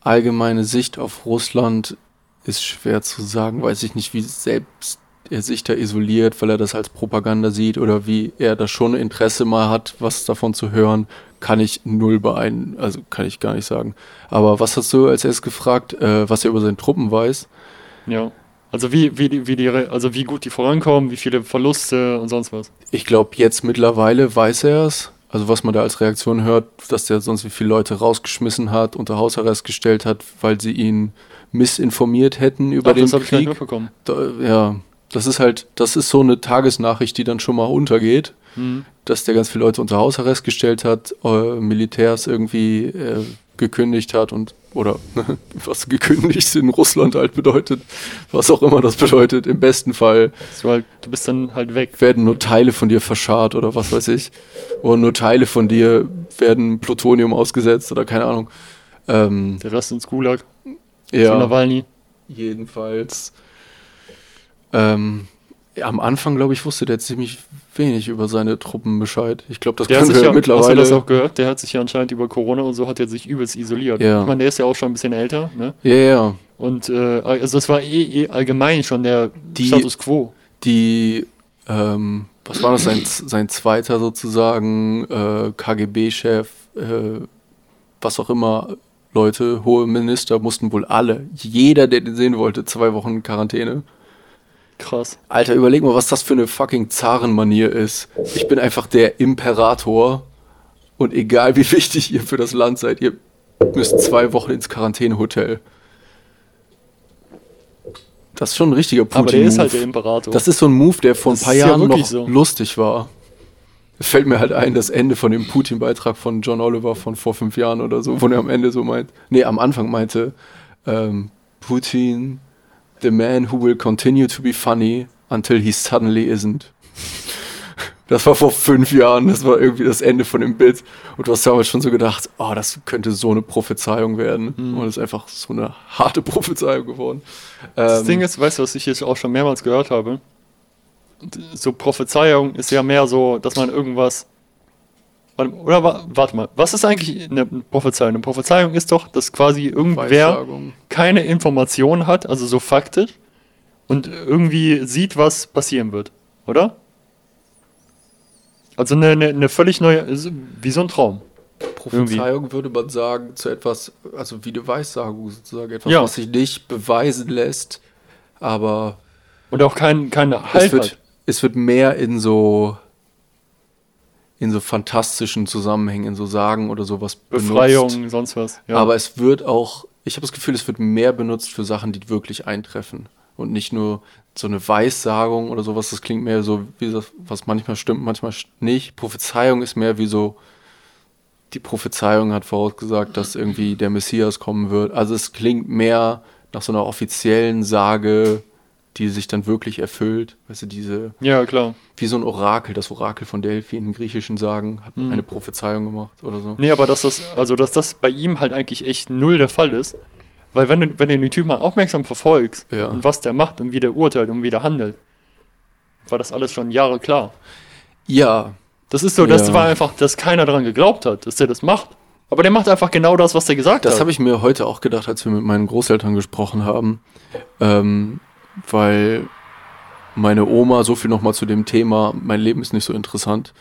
allgemeine Sicht auf Russland ist schwer zu sagen. Weiß ich nicht, wie selbst er sich da isoliert, weil er das als Propaganda sieht oder wie er da schon Interesse mal hat, was davon zu hören, kann ich null beein, also kann ich gar nicht sagen. Aber was hast du als erstes gefragt, äh, was er über seine Truppen weiß? Ja. Also wie, wie, die, wie die, also wie gut die vorankommen, wie viele Verluste und sonst was. Ich glaube, jetzt mittlerweile weiß er es. Also was man da als Reaktion hört, dass der sonst wie viele Leute rausgeschmissen hat, unter Hausarrest gestellt hat, weil sie ihn missinformiert hätten über Ach, den das ich Krieg. mitbekommen. da, ja, das ist halt, das ist so eine Tagesnachricht, die dann schon mal untergeht, Mhm. dass der ganz viele Leute unter Hausarrest gestellt hat, äh, Militärs irgendwie äh, gekündigt hat und oder was gekündigt in Russland halt bedeutet, was auch immer das bedeutet. Im besten Fall So halt, du bist dann halt weg. werden nur Teile von dir verscharrt oder was weiß ich. Oder nur Teile von dir werden Plutonium ausgesetzt oder keine Ahnung. Ähm, Der Rest ins Gulag. Zu ja. Nawalny. Jedenfalls. Ähm, ja, am Anfang, glaube ich, wusste der ziemlich wenig über seine Truppen Bescheid. Ich glaube, das Der können wir ja, hast du mittlerweile. das auch gehört? Der hat sich ja anscheinend über Corona und so hat er sich übelst isoliert. Ja. Ich meine, der ist ja auch schon ein bisschen älter, ne? ja, ja. Und äh, also das war eh, eh allgemein schon der Die- Status quo. Die, ähm, was war das, sein, sein zweiter sozusagen, äh, KGB-Chef, äh, was auch immer, Leute, hohe Minister mussten wohl alle, jeder, der den sehen wollte, zwei Wochen in Quarantäne. Krass. Alter, überleg mal, was das für eine fucking Zarenmanier ist. Ich bin einfach der Imperator und egal wie wichtig ihr für das Land seid, ihr müsst zwei Wochen ins Quarantänehotel. Das ist schon ein richtiger Putin. Aber der ist halt der Imperator. Das ist so ein Move, der vor ein Das paar ist ja Jahren noch so. lustig war. Fällt mir halt ein, das Ende von dem Putin-Beitrag von John Oliver von vor fünf Jahren oder so, wo er am Ende so meint, nee, am Anfang meinte, ähm, Putin, the man who will continue to be funny until he suddenly isn't. Das war vor fünf Jahren, das war irgendwie das Ende von dem Bild. Und du hast damals schon so gedacht, oh, das könnte so eine Prophezeiung werden. Mhm. Und es ist einfach so eine harte Prophezeiung geworden. Das Ähm, Ding ist, weißt du, was ich jetzt auch schon mehrmals gehört habe? So Prophezeiung ist ja mehr so, dass man irgendwas. Warte- Oder wa- warte mal, was ist eigentlich eine Prophezeiung? Eine Prophezeiung ist doch, dass quasi irgendwer keine Informationen hat, also so faktisch, und irgendwie sieht, was passieren wird, oder? Also eine, eine, eine völlig neue, wie so ein Traum. Prophezeiung würde man sagen zu etwas, also wie eine Weissagung sozusagen, etwas, Ja. was sich nicht beweisen lässt, aber Und auch kein, keine es Halt wird, hat. Es wird mehr in so in so fantastischen Zusammenhängen, in so Sagen oder sowas Befreiung, benutzt. sonst was. Ja. Aber es wird auch, ich habe das Gefühl, es wird mehr benutzt für Sachen, die wirklich eintreffen und nicht nur so eine Weissagung oder sowas. Das klingt mehr so wie das, was manchmal stimmt, manchmal nicht. Prophezeiung ist mehr wie so die Prophezeiung hat vorausgesagt, dass irgendwie der Messias kommen wird. Also es klingt mehr nach so einer offiziellen Sage, die sich dann wirklich erfüllt. Weißt du, diese, Ja, klar. wie so ein Orakel, das Orakel von Delphi im Griechischen sagen, hat eine Prophezeiung gemacht oder so. Nee, aber dass das, also dass das bei ihm halt eigentlich echt null der Fall ist. Weil wenn du, wenn du den Typ mal aufmerksam verfolgst Ja. und was der macht und wie der urteilt und wie der handelt, war das alles schon Jahre klar. Ja, Das ist so, das Ja. war einfach, dass keiner daran geglaubt hat, dass der das macht. Aber der macht einfach genau das, was der gesagt Das hat. habe ich mir heute auch gedacht, als wir mit meinen Großeltern gesprochen haben, ähm, weil meine Oma, so viel nochmal zu dem Thema, mein Leben ist nicht so interessant,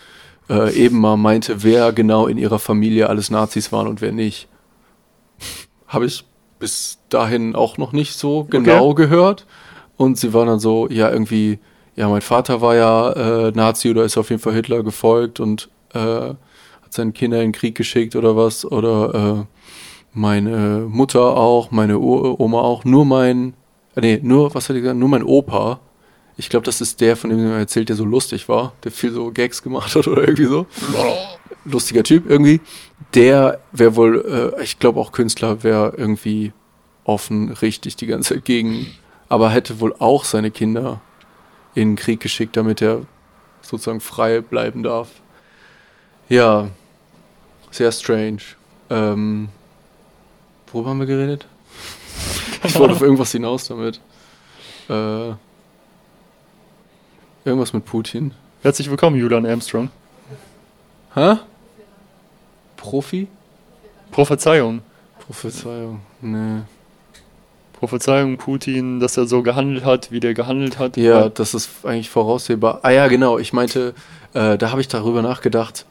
äh, eben mal meinte, wer genau in ihrer Familie alles Nazis waren und wer nicht. Habe ich bis dahin auch noch nicht so genau gehört. Und sie war dann so, ja, irgendwie, ja, mein Vater war ja äh, Nazi oder ist auf jeden Fall Hitler gefolgt und äh, hat seine Kinder in den Krieg geschickt oder was. Oder äh, meine Mutter auch, meine Oma auch. Nur mein, nee, nur, was hat die gesagt? Nur mein Opa. Ich glaube, das ist der, von dem mir erzählt, der so lustig war, der viel so Gags gemacht hat oder irgendwie so. Lustiger Typ irgendwie. Der wäre wohl, äh, ich glaube auch Künstler, wäre irgendwie offen, richtig die ganze Zeit gegen, aber hätte wohl auch seine Kinder in den Krieg geschickt, damit er sozusagen frei bleiben darf. Ja, sehr strange. Ähm, worüber haben wir geredet? Ich wollte auf irgendwas hinaus damit. Äh, irgendwas mit Putin. Herzlich willkommen, Julian Armstrong. Hä? Profi? Prophezeiung. Prophezeiung. Nee. Prophezeiung Putin, dass er so gehandelt hat, wie der gehandelt hat. Ja, das ist eigentlich voraussehbar. Ah ja, genau. Ich meinte, äh, da habe ich darüber nachgedacht,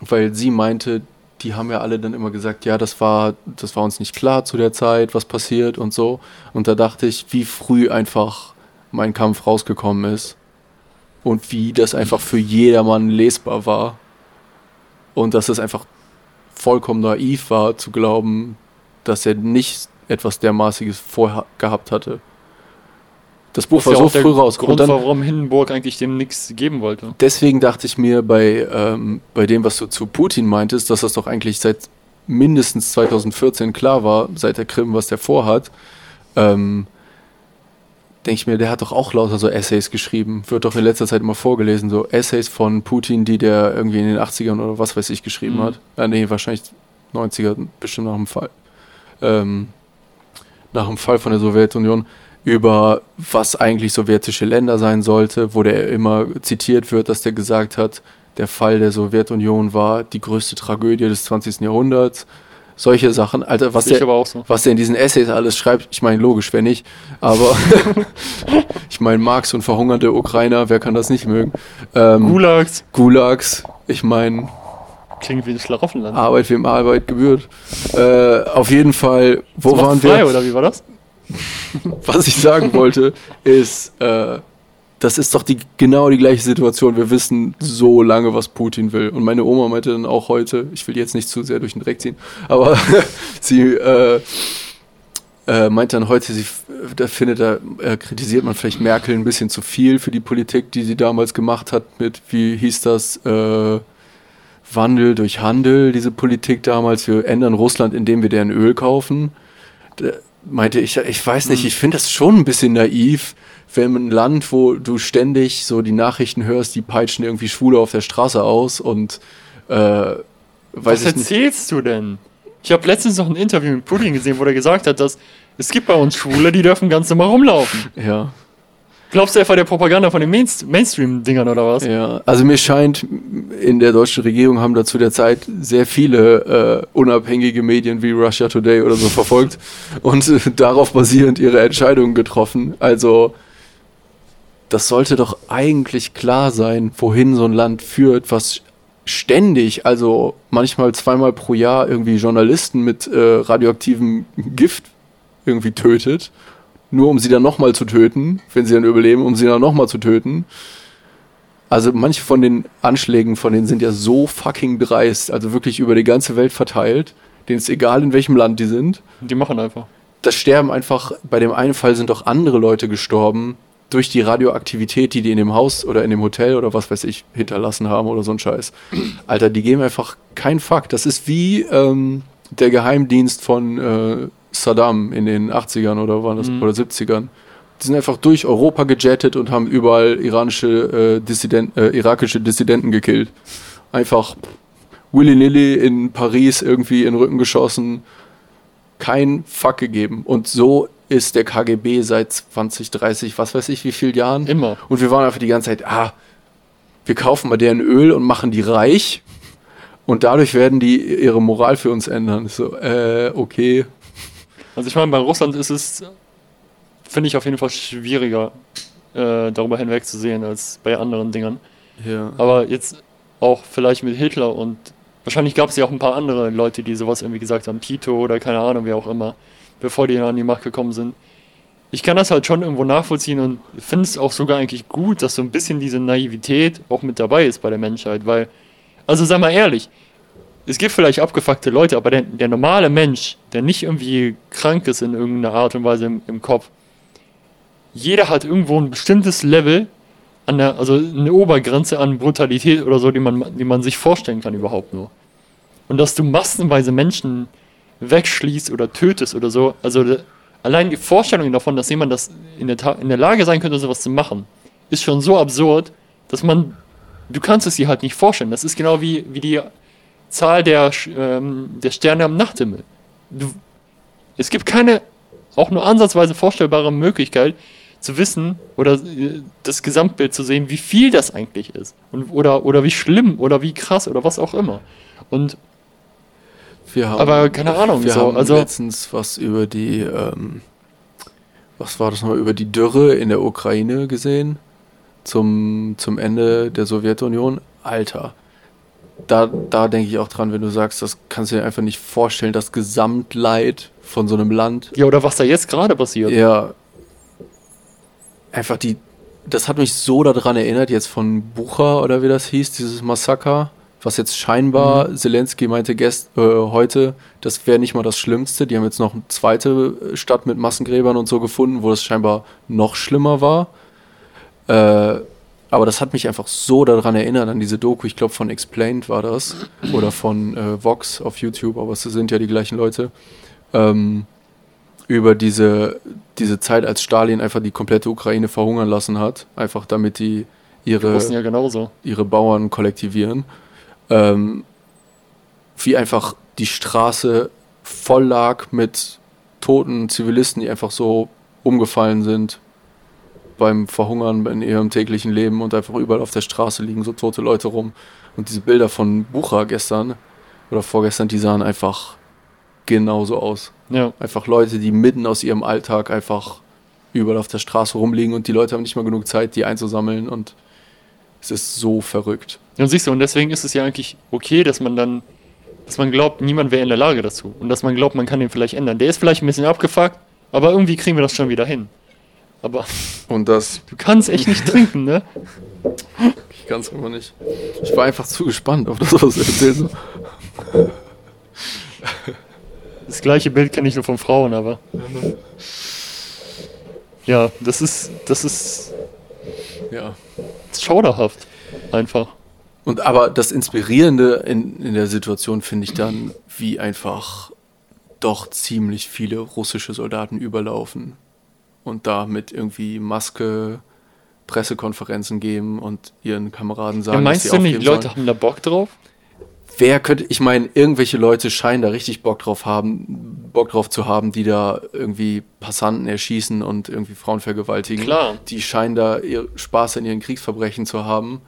weil sie meinte, die haben ja alle dann immer gesagt, ja, das war, das war uns nicht klar zu der Zeit, was passiert und so. Und da dachte ich, wie früh einfach mein Kampf rausgekommen ist und wie das einfach für jedermann lesbar war und dass es einfach vollkommen naiv war zu glauben, dass er nicht etwas dermaßiges vorher gehabt hatte. Das Buch Das war ja so früh raus. Grund, und dann, warum Hindenburg eigentlich dem nichts geben wollte. deswegen dachte ich mir bei, ähm, bei dem, was du zu Putin meintest, dass das doch eigentlich seit mindestens 2014 klar war, seit der Krim, was der vorhat. Ähm, denke ich mir, der hat doch auch lauter so Essays geschrieben. Wird doch in letzter Zeit immer vorgelesen, so Essays von Putin, die der irgendwie in den 80ern oder was weiß ich geschrieben Mhm. hat. Äh, nee, wahrscheinlich 90er, bestimmt nach dem Fall. Ähm, nach dem Fall von der Sowjetunion über was eigentlich sowjetische Länder sein sollte, wo der immer zitiert wird, dass der gesagt hat, der Fall der Sowjetunion war die größte Tragödie des 20. Jahrhunderts. Solche Sachen, Alter, was ich der, so. was der in diesen Essays alles schreibt, ich meine, logisch, wer nicht, aber ich meine, Marx und verhungernde Ukrainer, wer kann das nicht mögen? Ähm, Gulags Gulags, ich meine, klingt wie ein Schlaraffenland. Arbeit wem Arbeit gebührt. Äh, auf jeden Fall, wo waren frei, wir? oder wie war das? Was ich sagen wollte, ist, äh, das ist doch die, genau die gleiche Situation. Wir wissen so lange, was Putin will. Und meine Oma meinte dann auch heute, ich will jetzt nicht zu sehr durch den Dreck ziehen, aber sie äh, äh, meinte dann heute, sie da findet er, äh, kritisiert man vielleicht Merkel ein bisschen zu viel für die Politik, die sie damals gemacht hat mit, wie hieß das, äh, Wandel durch Handel, diese Politik damals. Wir ändern Russland, indem wir deren Öl kaufen. Meinte ich, ich weiß nicht, ich finde das schon ein bisschen naiv, wenn ein Land, wo du ständig so die Nachrichten hörst, die peitschen irgendwie Schwule auf der Straße aus und äh, weiß Was ich nicht. erzählst du denn? Ich habe letztens noch ein Interview mit Putin gesehen, wo er gesagt hat, dass es gibt bei uns Schwule, die dürfen ganz normal rumlaufen. Ja, Glaubst du etwa der Propaganda von den Mainst Mainstream-Dingern oder was? ja. Also mir scheint, in der deutschen Regierung haben da zu der Zeit sehr viele äh, unabhängige Medien wie Russia Today oder so verfolgt und äh, darauf basierend ihre Entscheidungen getroffen. Also das sollte doch eigentlich klar sein, wohin so ein Land führt, was ständig, also manchmal zweimal pro Jahr irgendwie Journalisten mit äh, radioaktivem Gift irgendwie tötet, nur um sie dann nochmal zu töten, wenn sie dann überleben, um sie dann nochmal zu töten. Also manche von den Anschlägen von denen sind ja so fucking dreist, also wirklich über die ganze Welt verteilt, denen ist egal, in welchem Land die sind. Die machen einfach. Das sterben einfach, bei dem einen Fall sind doch andere Leute gestorben durch die Radioaktivität, die die in dem Haus oder in dem Hotel oder was weiß ich hinterlassen haben oder so ein Scheiß. Alter, die geben einfach keinen Fuck. Das ist wie ähm, der Geheimdienst von äh, Saddam in den 80ern oder waren das Mhm. oder 70ern. Die sind einfach durch Europa gejettet und haben überall iranische, äh, Dissident, äh, irakische Dissidenten gekillt. Einfach willy-nilly in Paris irgendwie in den Rücken geschossen. Kein Fuck gegeben. Und so ist der KGB seit 20, 30, was weiß ich, wie vielen Jahren. Immer. Und wir waren einfach die ganze Zeit, ah, wir kaufen mal deren Öl und machen die reich. Und dadurch werden die ihre Moral für uns ändern. So, äh, okay. Also ich meine, bei Russland ist es, finde ich auf jeden Fall schwieriger, äh, darüber hinwegzusehen als bei anderen Dingern. Ja. Aber jetzt auch vielleicht mit Hitler und wahrscheinlich gab es ja auch ein paar andere Leute, die sowas irgendwie gesagt haben, Tito oder keine Ahnung, wer auch immer, bevor die an die Macht gekommen sind. Ich kann das halt schon irgendwo nachvollziehen und finde es auch sogar eigentlich gut, dass so ein bisschen diese Naivität auch mit dabei ist bei der Menschheit, weil, also sei mal ehrlich, es gibt vielleicht abgefuckte Leute, aber der, der normale Mensch, der nicht irgendwie krank ist in irgendeiner Art und Weise im, im Kopf, jeder hat irgendwo ein bestimmtes Level an der, also eine Obergrenze an Brutalität oder so, die man, die man sich vorstellen kann überhaupt nur. Und dass du massenweise Menschen wegschließt oder tötest oder so, also allein die Vorstellung davon, dass jemand das in der, in der Lage sein könnte, sowas zu machen, ist schon so absurd, dass man, du kannst es dir halt nicht vorstellen. Das ist genau wie, wie die Zahl der, ähm, der Sterne am Nachthimmel. Du, es gibt keine auch nur ansatzweise vorstellbare Möglichkeit zu wissen oder äh, das Gesamtbild zu sehen, wie viel das eigentlich ist. Und, oder, oder wie schlimm oder wie krass oder was auch immer. Und Wir haben, Aber keine Ahnung, Wir so, haben also- letztens was über die, ähm, was war das nochmal, über die Dürre in der Ukraine gesehen. Zum, zum Ende der Sowjetunion. Alter. Da, da denke ich auch dran, wenn du sagst, das kannst du dir einfach nicht vorstellen, das Gesamtleid von so einem Land. ja, oder was da jetzt gerade passiert. Ja. Einfach die. Das hat mich so daran erinnert, jetzt von Bucha oder wie das hieß, dieses Massaker, was jetzt scheinbar, Mhm. Zelensky meinte gest, äh, heute, das wäre nicht mal das Schlimmste. Die haben jetzt noch eine zweite Stadt mit Massengräbern und so gefunden, wo das scheinbar noch schlimmer war. Äh, aber das hat mich einfach so daran erinnert, an diese Doku, ich glaube von Explained war das, oder von äh, Vox auf YouTube, aber es sind ja die gleichen Leute. Ähm, über diese, diese Zeit, als Stalin einfach die komplette Ukraine verhungern lassen hat, einfach damit die Die ihre, Russen ja ihre Bauern kollektivieren, ähm, wie einfach die Straße voll lag mit toten Zivilisten, die einfach so umgefallen sind beim Verhungern in ihrem täglichen Leben und einfach überall auf der Straße liegen so tote Leute rum. Und diese Bilder von Bucha gestern oder vorgestern, die sahen einfach genauso aus. Ja. Einfach Leute, die mitten aus ihrem Alltag einfach überall auf der Straße rumliegen und die Leute haben nicht mal genug Zeit, die einzusammeln und es ist so verrückt. Und siehst du, und deswegen ist es ja eigentlich okay, dass man dann, dass man glaubt, niemand wäre in der Lage dazu. Und dass man glaubt, man kann den vielleicht ändern. Der ist vielleicht ein bisschen abgefuckt, aber irgendwie kriegen wir das schon wieder hin. Aber Und das, du kannst echt nicht trinken, ne? ich kann es immer nicht. Ich war einfach zu gespannt auf das, was du erzählst. Das gleiche Bild kenne ich nur von Frauen, aber. Ja, das ist, das ist Ja. schauderhaft. Einfach. Und aber das Inspirierende in, in der Situation finde ich dann, wie einfach doch ziemlich viele russische Soldaten überlaufen und da mit irgendwie Maske Pressekonferenzen geben und ihren Kameraden sagen, Ja, meinst dass du sie nicht, die Leute sollen. haben da Bock drauf? Wer könnte, ich meine, irgendwelche Leute scheinen da richtig Bock drauf haben, Bock drauf zu haben, die da irgendwie Passanten erschießen und irgendwie Frauen vergewaltigen. Klar. Die scheinen da ihr Spaß an ihren Kriegsverbrechen zu haben.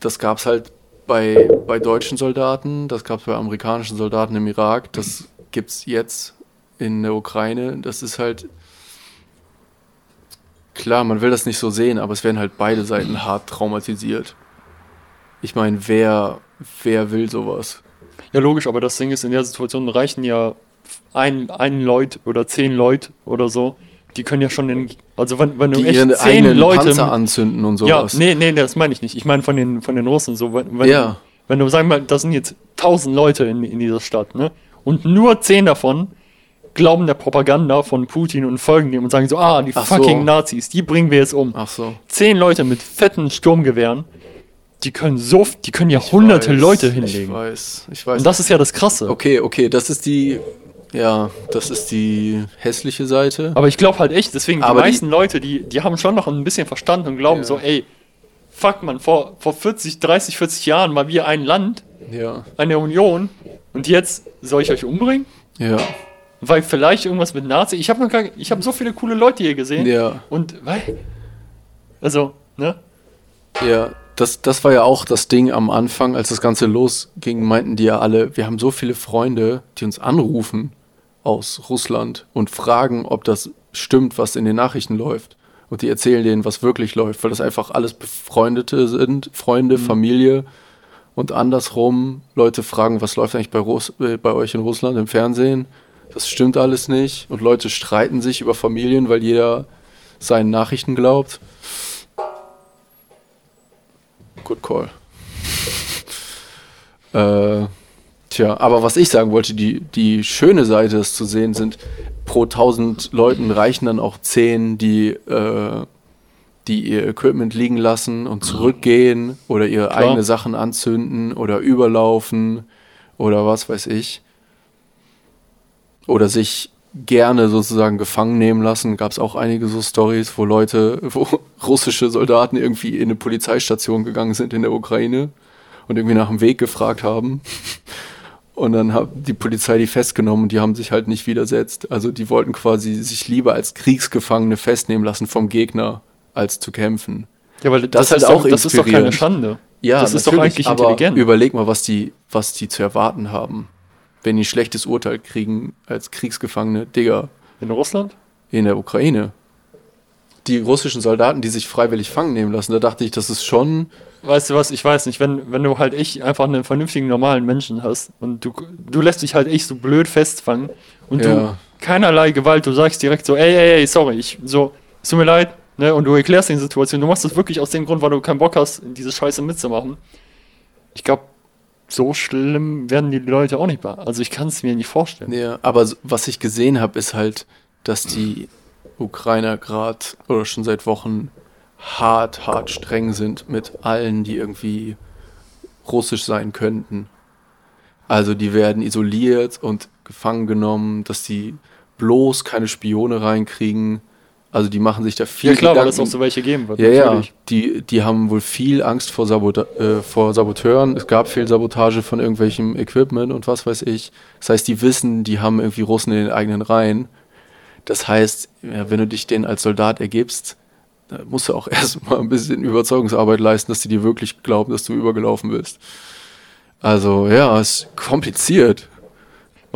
Das gab es halt bei, bei deutschen Soldaten, das gab es bei amerikanischen Soldaten im Irak, das gibt es jetzt in der Ukraine. Das ist halt. Klar, man will das nicht so sehen, aber es werden halt beide Seiten hart traumatisiert. Ich meine, wer, wer will sowas? Ja, logisch, aber das Ding ist, in der Situation reichen ja ein, ein Leut oder zehn Leute oder so. Die können ja schon in. Also, wenn, wenn du Die echt ihren zehn Leute. Panzer anzünden und ja, sowas. nee, nee, das meine ich nicht. Ich meine von den, von den Russen. So, wenn, wenn, Ja. wenn du sagen wir, mal, da sind jetzt tausend Leute in, in dieser Stadt, ne? Und nur zehn davon glauben der Propaganda von Putin und folgen dem und sagen so, ah, die Ach so. fucking Nazis, die bringen wir jetzt um. Ach so. Zehn Leute mit fetten Sturmgewehren, die können so, die können ja hunderte weiß, Leute Ich hinlegen. weiß, ich weiß. Und das ist ja das Krasse. okay, okay, das ist die. Ja, das ist die hässliche Seite. Aber ich glaube halt echt, deswegen, die Aber die- meisten Leute, die, die haben schon noch ein bisschen Verstand und glauben Ja. so, ey, fuck man, vor, vor 40, 30, 40 Jahren war wir ein Land, Ja. eine Union und jetzt soll ich euch umbringen? Ja. Weil vielleicht irgendwas mit Nazi. Ich habe noch gar, ich habe so viele coole Leute hier gesehen. Ja. Und weil, also, ne? Ja, das, das war ja auch das Ding am Anfang, als das Ganze losging, meinten die ja alle, wir haben so viele Freunde, die uns anrufen aus Russland und fragen, ob das stimmt, was in den Nachrichten läuft. Und die erzählen denen, was wirklich läuft, weil das einfach alles Befreundete sind, Freunde, Familie. Und andersrum, Leute fragen, was läuft eigentlich bei, Russ äh, bei euch in Russland im Fernsehen? Das stimmt alles nicht. Und Leute streiten sich über Familien, weil jeder seinen Nachrichten glaubt. Good call. äh, tja, aber was ich sagen wollte, die, die schöne Seite, das zu sehen, sind pro 1000 Leuten reichen dann auch 10, die, äh, die ihr Equipment liegen lassen und zurückgehen oder ihre Klar. eigene Sachen anzünden oder überlaufen oder was weiß ich. Oder sich gerne sozusagen gefangen nehmen lassen. Gab es auch einige so Stories, wo Leute, wo russische Soldaten irgendwie in eine Polizeistation gegangen sind in der Ukraine und irgendwie nach dem Weg gefragt haben. Und dann hat die Polizei die festgenommen und die haben sich halt nicht widersetzt. Also die wollten quasi sich lieber als Kriegsgefangene festnehmen lassen vom Gegner, als zu kämpfen. Ja, weil Das ist halt doch- auch Das ist doch keine. Schande. Ja, das ist doch eigentlich aber intelligent. Überleg mal, was die, was die zu erwarten haben. Wenn die ein schlechtes Urteil kriegen als Kriegsgefangene, Digga, In Russland? in der Ukraine. Die russischen Soldaten, die sich freiwillig fangen nehmen lassen, da dachte ich, das ist schon. Weißt du was, ich weiß nicht, wenn, wenn du halt echt einfach einen vernünftigen, normalen Menschen hast und du, du lässt dich halt echt so blöd festfangen und du Ja. keinerlei Gewalt, du sagst direkt so, ey, ey, ey, sorry, ich, so, es tut mir leid, ne, und du erklärst die Situation, du machst das wirklich aus dem Grund, weil du keinen Bock hast, diese Scheiße mitzumachen. Ich glaube, so schlimm werden die Leute auch nicht bei. Also ich kann es mir nicht vorstellen. Ja, aber was ich gesehen habe, ist halt, dass die Ukrainer gerade oder schon seit Wochen hart, hart streng sind mit allen, die irgendwie russisch sein könnten. Also die werden isoliert und gefangen genommen, dass die bloß keine Spione reinkriegen. Also die machen sich da viel Ja klar, weil es Gedanken. auch so welche geben wird. Ja, ja, natürlich. die, die haben wohl viel Angst vor, Sabota äh, vor Saboteuren. Es gab viel Sabotage von irgendwelchem Equipment und was weiß ich. Das heißt, die wissen, die haben irgendwie Russen in den eigenen Reihen. Das heißt, ja, wenn du dich denen als Soldat ergibst, da musst du auch erstmal ein bisschen Überzeugungsarbeit leisten, dass die dir wirklich glauben, dass du übergelaufen bist. Also, ja, es ist kompliziert.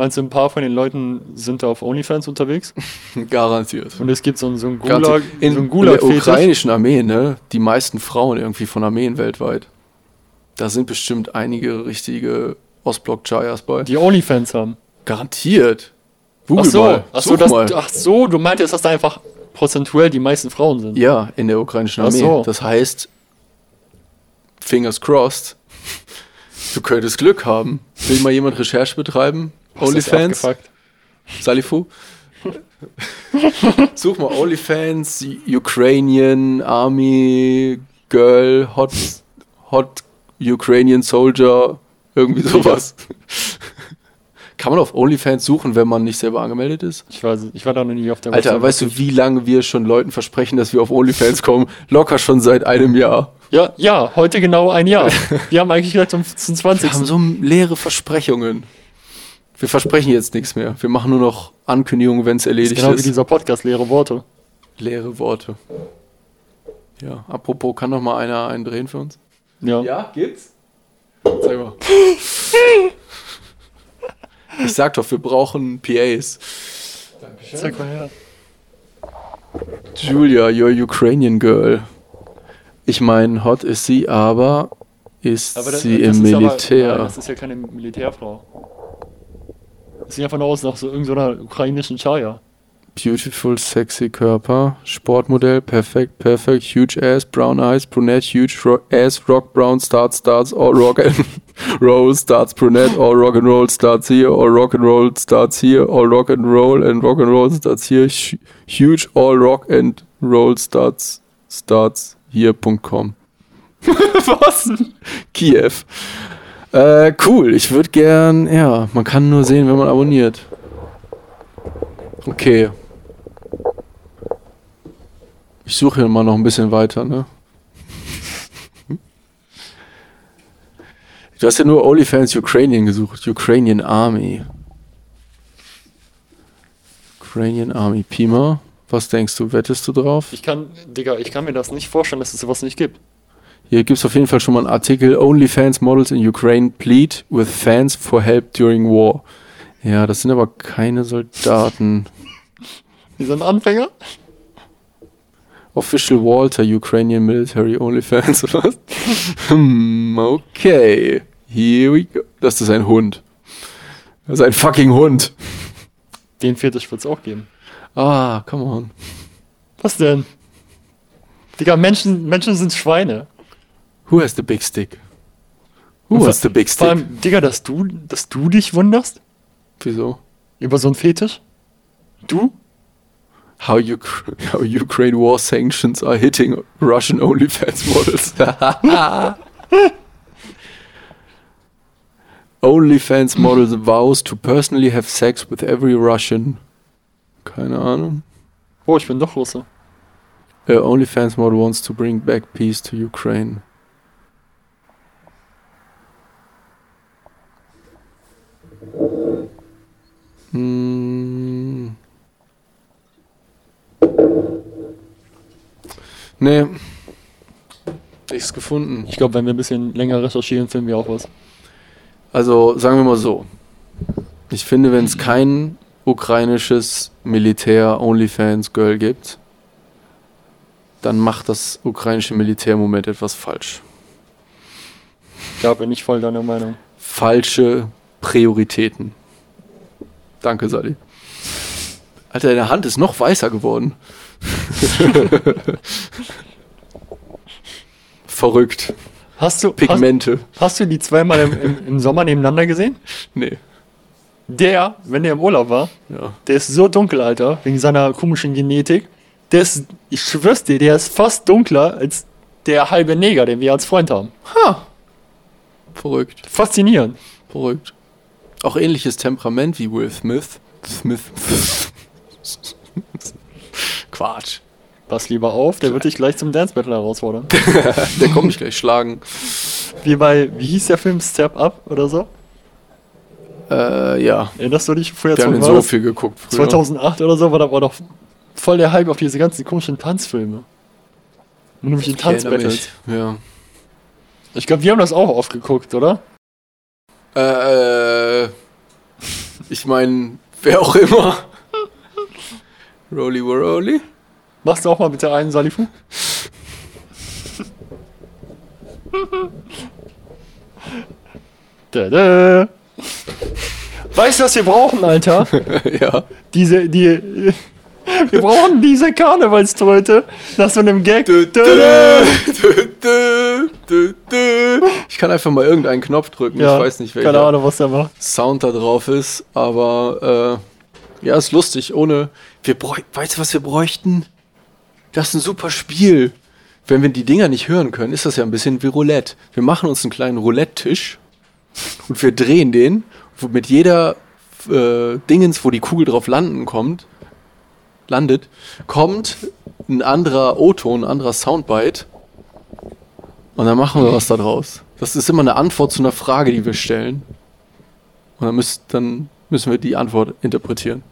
Meinst du, ein paar von den Leuten sind da auf OnlyFans unterwegs? Garantiert. Und es gibt so einen, so einen Gulag, in, so einen in der ukrainischen Armee, ne? Die meisten Frauen irgendwie von Armeen weltweit. Da sind bestimmt einige richtige Ostblock-Chayas bei. Die OnlyFans haben. Garantiert. Ach Google so, mal. ach so, das, mal. ach so, du meintest, dass da einfach prozentuell die meisten Frauen sind. Ja, in der ukrainischen Ach Armee. so. Das heißt, fingers crossed, du könntest Glück haben. Will mal jemand Recherche betreiben? OnlyFans? Salifu? Such mal OnlyFans, Ukrainian Army Girl, Hot, Hot Ukrainian Soldier, irgendwie sowas. Kann man auf OnlyFans suchen, wenn man nicht selber angemeldet ist? Ich weiß ich war da noch nie auf der Alter, Website. weißt du, wie lange wir schon Leuten versprechen, dass wir auf OnlyFans kommen? Locker schon seit einem Jahr. Ja, ja, heute genau ein Jahr. Wir haben eigentlich gesagt zum, zum 20. Wir haben so leere Versprechungen. Wir versprechen jetzt nichts mehr. Wir machen nur noch Ankündigungen, wenn es erledigt genau wie ist. dieser Podcast, leere Worte. Leere Worte. Ja, apropos, kann noch mal einer einen drehen für uns? Ja. Ja, gibt's? Zeig mal. Ich sag doch, wir brauchen PAs. Zeig mal her. Julia, you're Ukrainian girl. Ich meine, hot ist sie, aber ist Aber das, sie das im ist Militär. Aber, nein, das ist ja keine Militärfrau. Sieht einfach aus nach so irgendeiner ukrainischen Chaya. Beautiful, sexy Körper, Sportmodell, perfekt, perfekt, huge ass, brown eyes, brunette, huge ro ass, rock, brown, starts, starts, all rock and roll, starts, brunette, all rock and roll, starts here, all rock and roll, starts here, all rock and roll and rock and roll, starts here, hu- huge, all rock and roll, starts, starts hier.com. Was? Kiew. Äh, cool, ich würde gern, ja, man kann nur sehen, wenn man abonniert. Okay. Ich suche hier mal noch ein bisschen weiter, ne? Du hast ja nur OnlyFans Ukrainian gesucht. Ukrainian Army. Ukrainian Army. Pima, was denkst du? Wettest du drauf? Ich kann, Digga, ich kann mir das nicht vorstellen, dass es sowas nicht gibt. Hier gibt es auf jeden Fall schon mal einen Artikel. OnlyFans Models in Ukraine plead with fans for help during war. Ja, das sind aber keine Soldaten. Die sind Anfänger? Official Walter, Ukrainian Military OnlyFans oder was? Hm, okay. Here we go. Das ist ein Hund. Das ist ein fucking Hund. Den Fetisch wird es auch geben. Ah, come on. Was denn? Digga, Menschen, Menschen sind Schweine. Who has the big stick? Who has the big Vor stick? allem, Digga, dass du, dass du dich wunderst Wieso? über so einen Fetisch? Du? How, Uk how Ukraine war sanctions are hitting Russian OnlyFans models. OnlyFans models vows to personally have sex with every Russian. Keine Ahnung. Oh, ich bin doch Russe. Uh, OnlyFans model wants to bring back peace to Ukraine. Hm. Nee. Nichts gefunden. Ich glaube, wenn wir ein bisschen länger recherchieren, finden wir auch was. Also sagen wir mal so. Ich finde, wenn es kein ukrainisches Militär OnlyFans Girl gibt, dann macht das ukrainische Militär im Moment etwas falsch. Da bin ich voll deiner Meinung. Falsche Prioritäten. Danke, Sally. Alter, deine Hand ist noch weißer geworden. Verrückt. Hast du, hast, Pigmente. hast du die zweimal im, im, im Sommer nebeneinander gesehen? Nee. Der, wenn der im Urlaub war, Ja. der ist so dunkel, Alter, wegen seiner komischen Genetik. Der ist, ich schwör's dir, der ist fast dunkler als der halbe Neger, den wir als Freund haben. Ha. Verrückt. Faszinierend. Verrückt. Auch ähnliches Temperament wie Will Smith. Smith. Quatsch. Pass lieber auf, der wird dich gleich zum Dance Battle herausfordern. Der kommt mich gleich schlagen. Wie bei, wie hieß der Film Step Up oder so? Äh, ja. Erinnerst du dich früher Wir haben so viel geguckt. Früher. 2008 oder so, war da war doch voll der Hype auf diese ganzen komischen Tanzfilme. Nämlich die Tanzbattles. Ja. Ich glaube, wir haben das auch oft geguckt, oder? Äh, ich meine, wer auch immer. Rolly Rolly. Machst du auch mal bitte einen, Salifu? da, da. Weißt du, was wir brauchen, Alter? ja. Diese, die. Wir brauchen diese Karnevalströte nach so einem Gag. Ich kann einfach mal irgendeinen Knopf drücken. Ja, ich weiß nicht, Keine welcher Ahnung, was der macht. Sound da drauf ist, aber äh, ja, ist lustig. Ohne. Wir bräuchten. Weißt du, was wir bräuchten? Das ist ein super Spiel. Wenn wir die Dinger nicht hören können, ist das ja ein bisschen wie Roulette. Wir machen uns einen kleinen Roulette-Tisch und wir drehen den, mit jeder äh, Dingens, wo die Kugel drauf landen kommt, landet, kommt ein anderer O-Ton, ein anderer Soundbite und dann machen wir was da draus. Das ist immer eine Antwort zu einer Frage, die wir stellen. Und dann, müsst, dann müssen wir die Antwort interpretieren.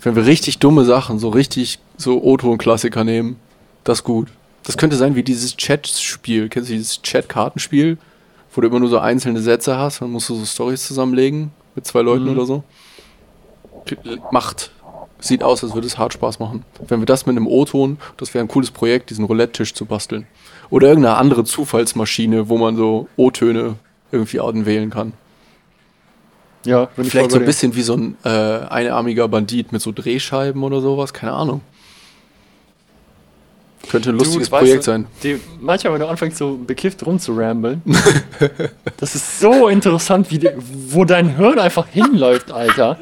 Wenn wir richtig dumme Sachen, so richtig so O-Ton-Klassiker nehmen, das ist gut. Das könnte sein wie dieses Chat-Spiel. Kennst du dieses Chat-Kartenspiel, wo du immer nur so einzelne Sätze hast, dann musst du so Stories zusammenlegen mit zwei Leuten Mhm. oder so. Macht. Sieht aus, als würde es hart Spaß machen. Wenn wir das mit einem O-Ton, das wäre ein cooles Projekt, diesen Roulette-Tisch zu basteln. Oder irgendeine andere Zufallsmaschine, wo man so O-Töne irgendwie wählen kann. Ja, wenn ich Vielleicht so ein bisschen wie so ein äh, einarmiger Bandit mit so Drehscheiben oder sowas, keine Ahnung. Könnte ein lustiges Du, Projekt du, sein. Die, manchmal, wenn du anfängst, so bekifft rumzurambeln, das ist so interessant, wie die, wo dein Hirn einfach hinläuft, Alter.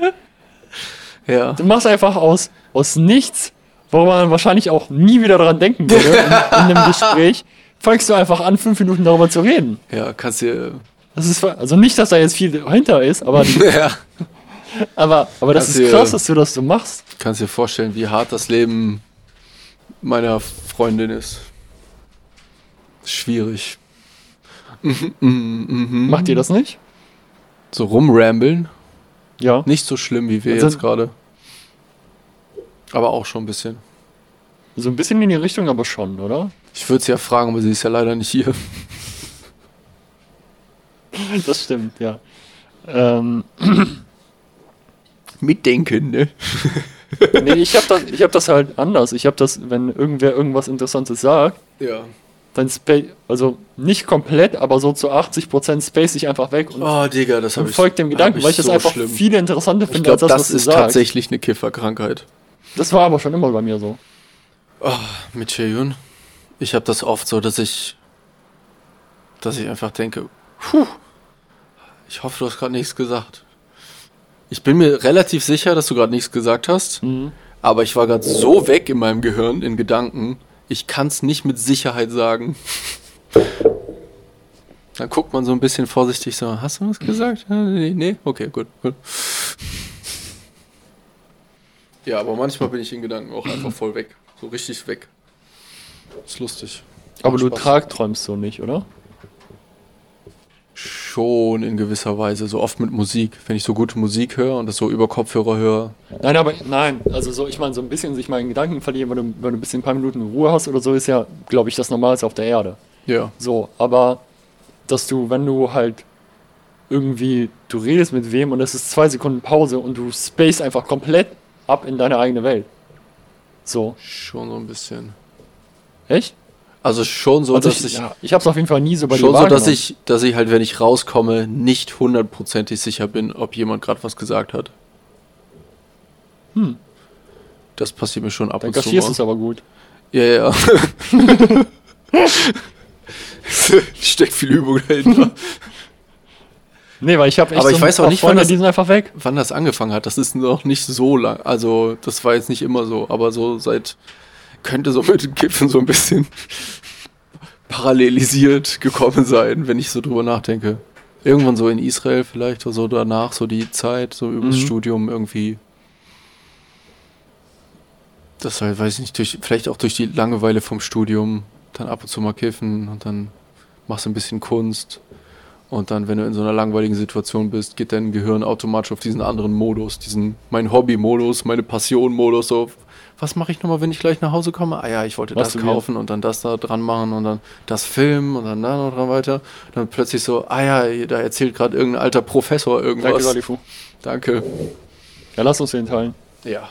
Ja. Du machst einfach aus, aus nichts, wo man wahrscheinlich auch nie wieder dran denken würde, in, in einem Gespräch, fängst du einfach an, fünf Minuten darüber zu reden. Ja, kannst dir. Das ist, also nicht, dass da jetzt viel dahinter ist, aber die, ja. Aber, aber das Kannst ist dir- krass, dass du das so machst. Kannst dir vorstellen, wie hart das Leben meiner Freundin ist. Schwierig. Macht ihr das nicht? So rumrambeln? Ja. Nicht so schlimm wie wir Also- jetzt gerade. Aber auch schon ein bisschen. So ein bisschen in die Richtung, aber schon, oder? Ich würde sie ja fragen, aber sie ist ja leider nicht hier. Das stimmt, ja. Ähm, Mitdenken, ne? nee, ich habe das, ich hab das halt anders. Ich habe das, wenn irgendwer irgendwas Interessantes sagt, Ja. Dann space, also nicht komplett, aber so zu 80% space ich einfach weg und, Oh, Digga, das habe und ich. folgt dem Gedanken, weil ich das so einfach schlimm. viel interessanter Ich finde glaube, als das, das was du ist sagst. tatsächlich eine Kifferkrankheit. Das war aber schon immer bei mir so. Oh, mit Cheyun. Ich habe das oft so, dass ich, dass ich einfach denke, puh, ich hoffe, du hast gerade nichts gesagt. Ich bin mir relativ sicher, dass du gerade nichts gesagt hast, Mhm. aber ich war gerade so weg in meinem Gehirn, in Gedanken, ich kann es nicht mit Sicherheit sagen. Dann guckt man so ein bisschen vorsichtig so, hast du was gesagt? Nee, nee? okay, gut, gut. Ja, aber manchmal bin ich in Gedanken auch einfach voll weg. So richtig weg. Ist lustig. Aber Macht du Spaß. tragträumst so nicht, oder? Schon in gewisser Weise, so oft mit Musik. Wenn ich so gute Musik höre und das so über Kopfhörer höre. Nein, aber nein, also so, ich meine, so ein bisschen sich mal in Gedanken verlieren, wenn du, wenn du ein bisschen ein paar Minuten Ruhe hast oder so, ist ja, glaube ich, das Normalste auf der Erde. Ja. So, aber dass du, wenn du halt irgendwie, du redest mit wem und es ist zwei Sekunden Pause und du space einfach komplett ab in deine eigene Welt. So, Schon so ein bisschen. echt? Also schon so, Also dass ich, ich. ja, ich hab's auf jeden Fall nie so bei Schon so, dass ich, dass ich halt, wenn ich rauskomme, nicht hundertprozentig sicher bin, ob jemand gerade was gesagt hat. Hm. Das passiert mir schon ab Dann und zu. mal. es aber gut. Ja, ja. Steckt viel Übung dahinter. Nee, weil ich habe echt Aber ich ein weiß auch nicht, wann Freunde, das- die sind einfach weg. Wann das angefangen hat, das ist noch nicht so lang. Also, das war jetzt nicht immer so, aber so seit. Könnte so mit dem Kiffen so ein bisschen parallelisiert gekommen sein, wenn ich so drüber nachdenke. Irgendwann so in Israel vielleicht oder so danach, so die Zeit, so übers Mhm. Studium irgendwie. Das halt, weiß ich nicht, durch, vielleicht auch durch die Langeweile vom Studium, dann ab und zu mal kiffen und dann machst du ein bisschen Kunst. Und dann, wenn du in so einer langweiligen Situation bist, geht dein Gehirn automatisch auf diesen anderen Modus, diesen mein Hobby-Modus, meine Passion-Modus, so, was mache ich nochmal, wenn ich gleich nach Hause komme? Ah ja, ich wollte Was das kaufen und dann das da dran machen und dann das filmen und dann da noch dran weiter. Dann plötzlich so, ah ja, da erzählt gerade irgendein alter Professor irgendwas. Danke, Salifu. Danke. Ja, lass uns den teilen. Ja.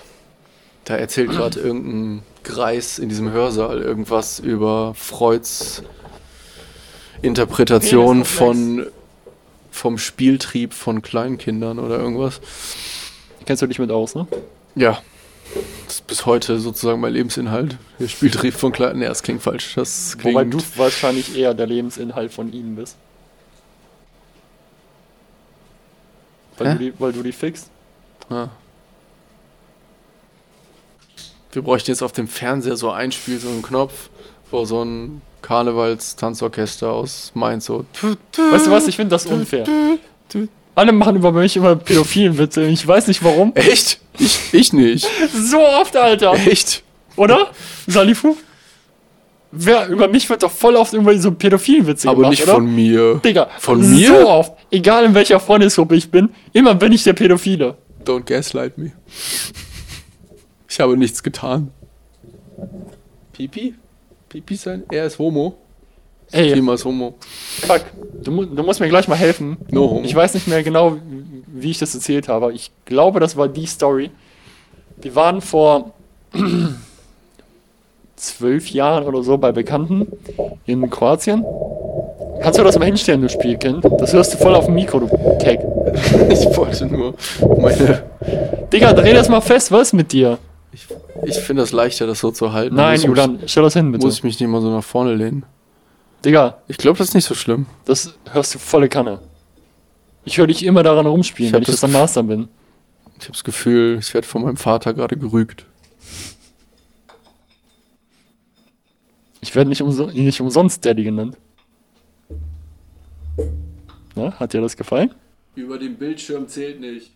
Da erzählt gerade irgendein Greis in diesem Hörsaal irgendwas über Freuds Interpretation von vom Spieltrieb von Kleinkindern oder irgendwas. Kennst du dich mit aus, ne? Ja. Das ist bis heute sozusagen mein Lebensinhalt. Der Spieltrieb von Kleinen. Nee, das klingt falsch. Das klingt. Wobei du wahrscheinlich eher der Lebensinhalt von ihnen bist. Weil, Hä? du die, weil du die fixst. Ja. Wir bräuchten jetzt auf dem Fernseher so ein Spiel, so einen Knopf, wo so ein Karnevalstanzorchester aus Mainz so. Weißt du was, ich finde das unfair. Alle machen über mich immer pädophilen Witze. Ich weiß nicht warum. Echt? Ich, ich nicht. So oft, Alter. Echt? Oder? Salifu? Wer, über mich wird doch voll oft immer so pädophilen Witze Aber gemacht, nicht oder? von mir. Digga, Von mir? So oft. Egal in welcher Freundesgruppe ich bin, immer bin ich der Pädophile. Don't gaslight me. Ich habe nichts getan. Pipi? Pipi sein? Er ist Homo. Ey, ist Homo. fuck. Du, du musst mir gleich mal helfen. No homo. Ich weiß nicht mehr genau, wie ich das erzählt habe. Ich glaube, das war die Story. Wir waren vor zwölf Jahren oder so bei Bekannten in Kroatien. Kannst du das mal hinstellen, du Spielkind? Das hörst du voll auf dem Mikro, du Keck. Ich wollte nur meine. Digga, dreh das mal fest, was ist mit dir? Ich, ich finde das leichter, das so zu halten. Nein, Julian, stell das hin, bitte. Muss ich mich nicht mal so nach vorne lehnen. Digga, Ich glaube, das ist nicht so schlimm. das hörst du volle Kanne. Ich höre dich immer daran rumspielen, Ich wenn ich das das am Master bin. Ich habe das Gefühl, ich werde von meinem Vater gerade gerügt. Ich werde nicht, umso nicht umsonst Daddy genannt. Na, hat dir das gefallen? Über den Bildschirm zählt nicht.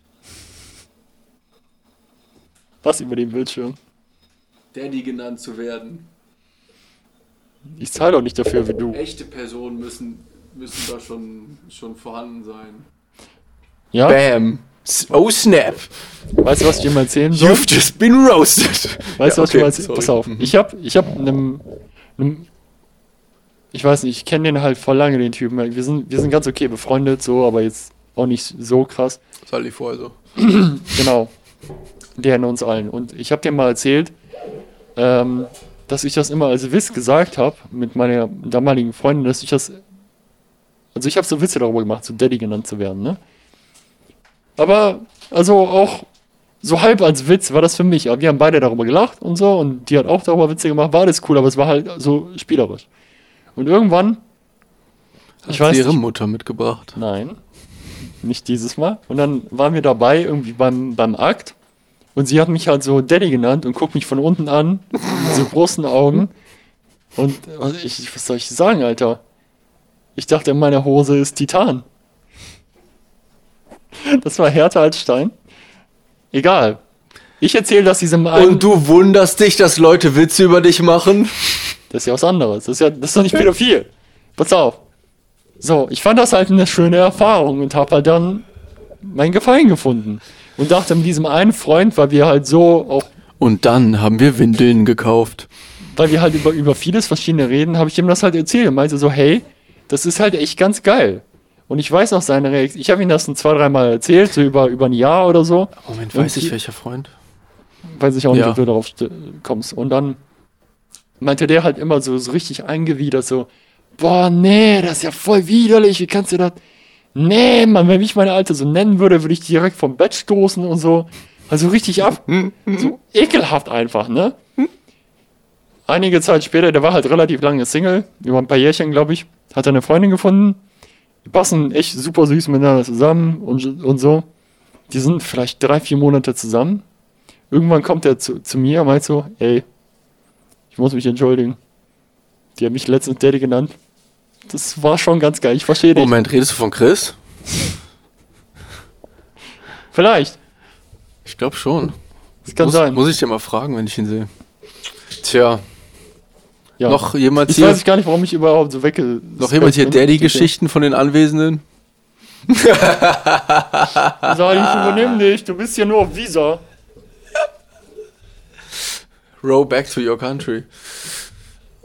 Was über den Bildschirm? Daddy genannt zu werden. Ich zahle doch nicht dafür wie du. Echte Personen müssen, müssen da schon, schon vorhanden sein. Ja? Bam. Oh snap. Weißt du, was ich dir mal erzählen soll? You've just been roasted. Weißt du, Ja, was ich okay, mal erzählen Pass auf. Ich hab, ich hab einem, einem ich weiß nicht, ich kenne den halt voll lange, den Typen. Wir sind, wir sind ganz okay befreundet, so, aber jetzt auch nicht so krass. Soll ich vorher so. Genau. Der in uns allen. Und ich habe dir mal erzählt, ähm, dass ich das immer als Witz gesagt habe mit meiner damaligen Freundin, dass ich das. Also ich habe so Witze darüber gemacht, so Daddy genannt zu werden, ne? Aber, also auch so halb als Witz war das für mich. Aber wir haben beide darüber gelacht und so und die hat auch darüber Witze gemacht, war alles cool, aber es war halt so spielerisch. Und irgendwann, ich weiß Hat ihre nicht, Mutter mitgebracht. Nein, nicht dieses Mal. Und dann waren wir dabei, irgendwie beim, beim Akt. Und sie hat mich halt so Daddy genannt und guckt mich von unten an, mit so großen Augen. Und ich, was soll ich sagen, Alter? Ich dachte, meine Hose ist Titan. Das war härter als Stein. Egal. Ich erzähle das diesem einen. Und du wunderst dich, dass Leute Witze über dich machen? Das ist ja was anderes. Das ist ja, das ist doch nicht pädophil. Pass auf. So, ich fand das halt eine schöne Erfahrung und habe halt dann meinen Gefallen gefunden. Und dachte mit diesem einen Freund, weil wir halt so auch, Und dann haben wir Windeln gekauft. weil wir halt über, über vieles verschiedene reden, habe ich ihm das halt erzählt und meinte so, hey, das ist halt echt ganz geil. Und ich weiß noch seine Reaktion. Ich habe ihm das ein zwei, dreimal erzählt, so über, über ein Jahr oder so. Moment, Und weiß ich die- welcher Freund? Weiß ich auch nicht, Ja. ob du darauf st- kommst. Und dann meinte der halt immer so, so richtig eingewidert, so, boah, nee, das ist ja voll widerlich, wie kannst du das? Nee, Mann, wenn mich meine Alte so nennen würde, würde ich direkt vom Bett stoßen und so. Also richtig ab. so ekelhaft einfach, ne? Einige Zeit später, der war halt relativ lange Single, über ein paar Jährchen, glaube ich, hat er eine Freundin gefunden. Die passen echt super süß miteinander zusammen und, und so. Die sind vielleicht drei, vier Monate zusammen. Irgendwann kommt er zu, zu mir und meint so, ey, ich muss mich entschuldigen. Die haben mich letztens Daddy genannt. Das war schon ganz geil, ich verstehe dich. Moment, redest du von Chris? Vielleicht, Ich glaube schon. das kann muss, sein. Muss ich dir mal fragen, wenn ich ihn sehe. Tja, ja. noch jemand ich hier, weiß gar nicht, warum ich überhaupt so wegge... noch jemand hier Daddy-Geschichten von den Anwesenden? Sag ich, übernimm dich, du bist ja nur auf Visa. Row back to your country.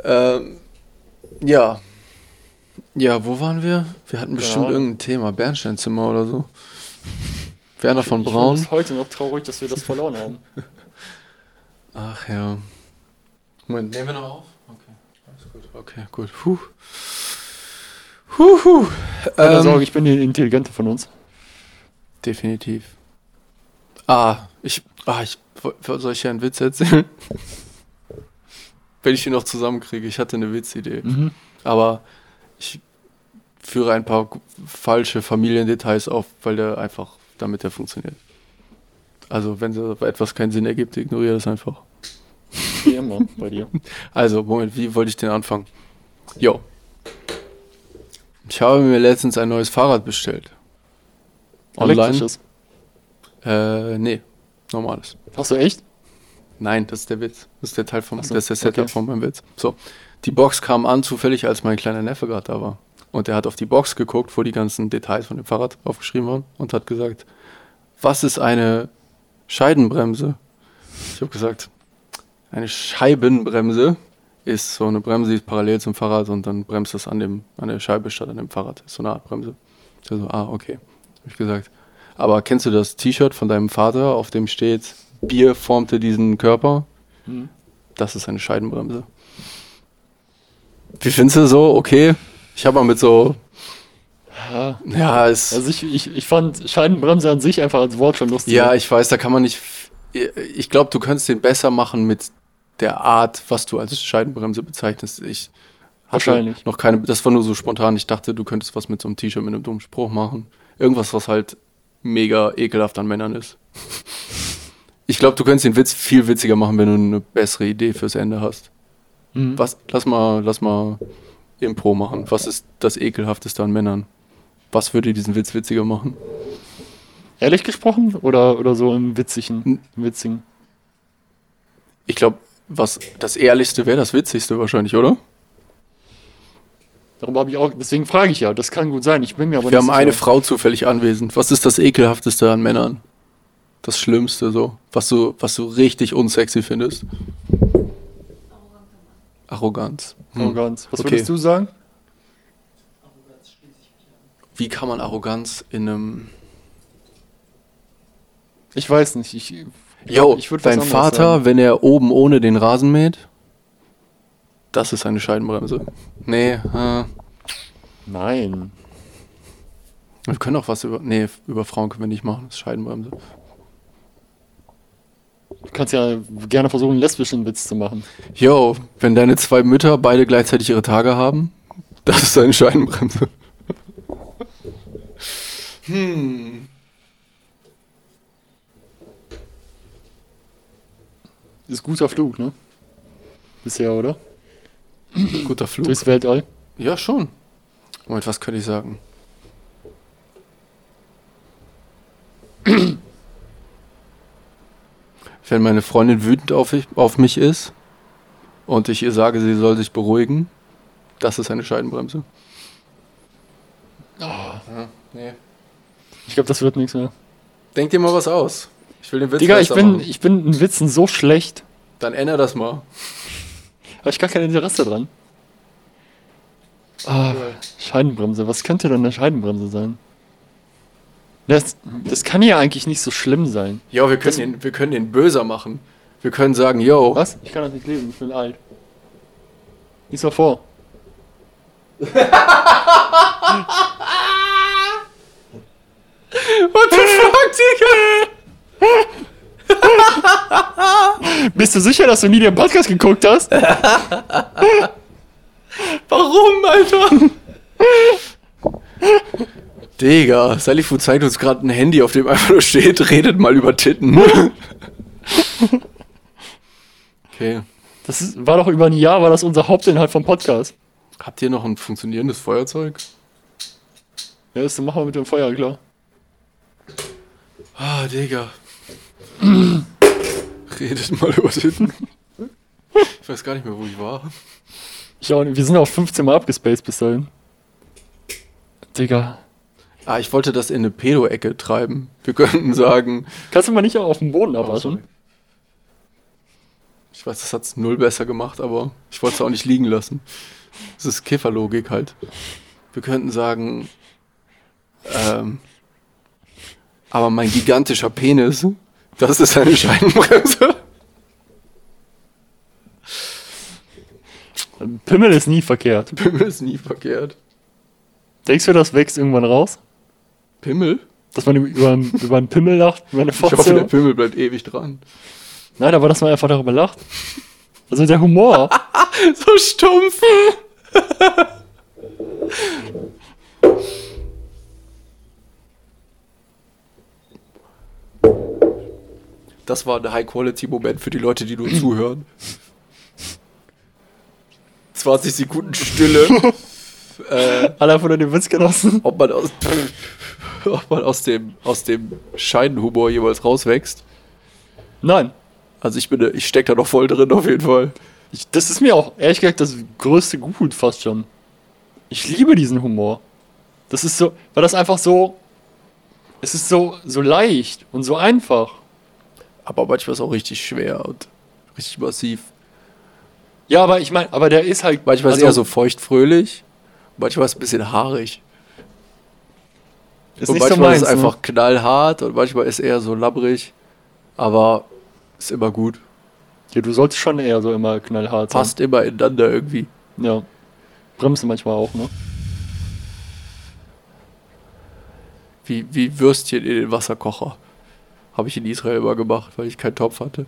Ähm, ja. Ja, wo waren wir? Wir hatten bestimmt Ahnung. irgendein Thema. Bernsteinzimmer oder so. Werner von Ich bin Braun. heute noch traurig, dass wir das verloren haben. Ach ja. Moment, nehmen wir noch auf? Okay, alles gut. Okay, gut. Puh. Puh, puh. Keine Ähm, Sorge, ich bin die Intelligente von uns. definitiv. Ah, ich, ah, ich, soll ich hier einen Witz erzählen? Wenn ich ihn noch zusammenkriege. Ich hatte eine Witzidee. Mhm. Aber ich führe ein paar falsche Familiendetails auf, weil der einfach, damit der funktioniert. Also, wenn etwas keinen Sinn ergibt, ignoriere das einfach. Wie immer bei dir. Also, Moment, wie wollte ich den anfangen? Jo. Ich habe mir letztens ein neues Fahrrad bestellt. Online? Elektrisches. Äh, nee, normales. Hast du echt? Nein, das ist der Witz. Das ist der Teil vom, so, das ist der Setup okay. von meinem Witz. So, die Box kam an zufällig, als mein kleiner Neffe gerade da war. Und er hat auf die Box geguckt, wo die ganzen Details von dem Fahrrad aufgeschrieben waren und hat gesagt, was ist eine Scheidenbremse? Ich habe gesagt, eine Scheibenbremse ist so eine Bremse, die ist parallel zum Fahrrad und dann bremst das an, dem, an der Scheibe statt an dem Fahrrad. Ist so eine Art Bremse. Ich so, ah, okay. Habe ich gesagt. Aber kennst du das T-Shirt von deinem Vater, auf dem steht, Bier formte diesen Körper? Mhm. Das ist eine Scheibenbremse. Wie findest du so? Okay. Ich habe mal mit so, Ja. ja, es, Also ich, ich, ich fand Scheibenbremse an sich einfach als Wort schon lustig. ja, ich weiß, da kann man nicht, ich glaube, du könntest den besser machen mit der Art, was du als Scheibenbremse bezeichnest. Ich Wahrscheinlich. noch keine, das war nur so spontan. Ich dachte, du könntest was mit so einem T-Shirt mit einem dummen Spruch machen. Irgendwas, was halt mega ekelhaft an Männern ist. Ich glaube, du könntest den Witz viel witziger machen, wenn du eine bessere Idee fürs Ende hast. Mhm. Was, lass mal, lass mal Impro machen. Was ist das ekelhafteste an Männern? Was würde diesen Witz witziger machen? Ehrlich gesprochen oder, oder so im witzigen? Im witzigen. Ich glaube, was das Ehrlichste wäre das Witzigste wahrscheinlich, oder? Darüber habe ich auch, deswegen frage ich ja, das kann gut sein. Ich bin mir aber Wir haben sicher. eine Frau zufällig anwesend. Was ist das Ekelhafteste an Männern? Das Schlimmste so, was du, was du richtig unsexy findest? Arroganz. Hm. Arroganz. Was Okay. würdest du sagen? Wie kann man Arroganz in einem... Ich weiß nicht. Ich, Jo, ich dein Vater, sagen. wenn er oben ohne den Rasen mäht, das ist eine Scheibenbremse. Nee, äh, Nein. wir können auch was über... Nee, über Frauen können wir nicht machen, das ist Scheibenbremse. Du kannst ja gerne versuchen, einen lesbischen Witz zu machen. Jo, wenn deine zwei Mütter beide gleichzeitig ihre Tage haben, das ist eine Scheibenbremse. Ist guter Flug, ne? Bisher, oder? Guter Flug. Durchs Weltall. Ja, schon. Moment, was könnte ich sagen? Wenn meine Freundin wütend auf, ich, auf mich ist und ich ihr sage, sie soll sich beruhigen, das ist eine Scheibenbremse. Ja, nee. Ich glaube, das wird nichts mehr. Denk dir mal was aus. Ich will den Witz Digga, ich bin, machen. ich bin in Witzen so schlecht. Dann änder das mal. Habe ich gar kein Interesse dran. Ah, Scheibenbremse. Was könnte denn eine Scheibenbremse sein? Das, das kann ja eigentlich nicht so schlimm sein. Ja, wir können, den, wir können den böser machen. Wir können sagen, yo, Was? Ich kann das nicht lesen, ich bin alt. Lies mal vor. what the fuck, Digga? Bist du sicher, dass du nie den Podcast geguckt hast? Warum, Alter? Digga, Salifu zeigt uns gerade ein Handy, auf dem einfach nur steht, redet mal über Titten. okay. Das ist, war doch über ein Jahr, war das unser Hauptinhalt vom Podcast. Habt ihr noch ein funktionierendes Feuerzeug? Ja, das machen wir mit dem Feuer, klar. Ah, Digga. redet mal über Titten. Ich weiß gar nicht mehr, wo ich war. Ich auch nicht. Wir sind auf 15 Mal abgespaced bis dahin. Digga. Ah, ich wollte das in eine Pedo-Ecke treiben. Wir könnten sagen, Kannst du mal nicht auch auf dem Boden abwaschen? Ich weiß, das hat's null besser gemacht, aber ich wollte es auch nicht liegen lassen. Das ist Kifferlogik halt. Wir könnten sagen, ähm, aber mein gigantischer Penis, das ist eine Scheibenbremse. Pimmel ist nie verkehrt. Pimmel ist nie verkehrt. Denkst du, das wächst irgendwann raus? Pimmel? Dass man über, über einen Pimmel lacht? Über eine Ich hoffe, der Pimmel bleibt ewig dran. Nein, aber dass man einfach darüber lacht. Also der Humor. So stumpf. Das war ein High-Quality-Moment für die Leute, die nur zuhören. 20 Sekunden Stille. äh, Alle nur den Witz genossen. ob man aus, ob man aus dem, aus dem Scheidenhumor jeweils rauswächst. Nein. Also ich bin, ich steck da noch voll drin auf jeden Fall. Ich, das ist mir auch, ehrlich gesagt, das größte Gut fast schon. Ich liebe diesen Humor. Das ist so, weil das einfach so, es ist so, so leicht und so einfach. Aber manchmal ist es auch richtig schwer und richtig massiv. Ja, aber ich meine, aber der ist halt. Manchmal ist also, er so feuchtfröhlich, manchmal ist es ein bisschen haarig. Ist und nicht so manchmal meins. ist es ne? einfach knallhart und manchmal ist er so labbrig. Aber ist immer gut. Ja, du solltest schon eher so immer knallhart sein. Passt immer ineinander irgendwie. Ja. Bremsen manchmal auch, ne? Wie, wie Würstchen in den Wasserkocher. Habe ich in Israel immer gemacht, weil ich keinen Topf hatte.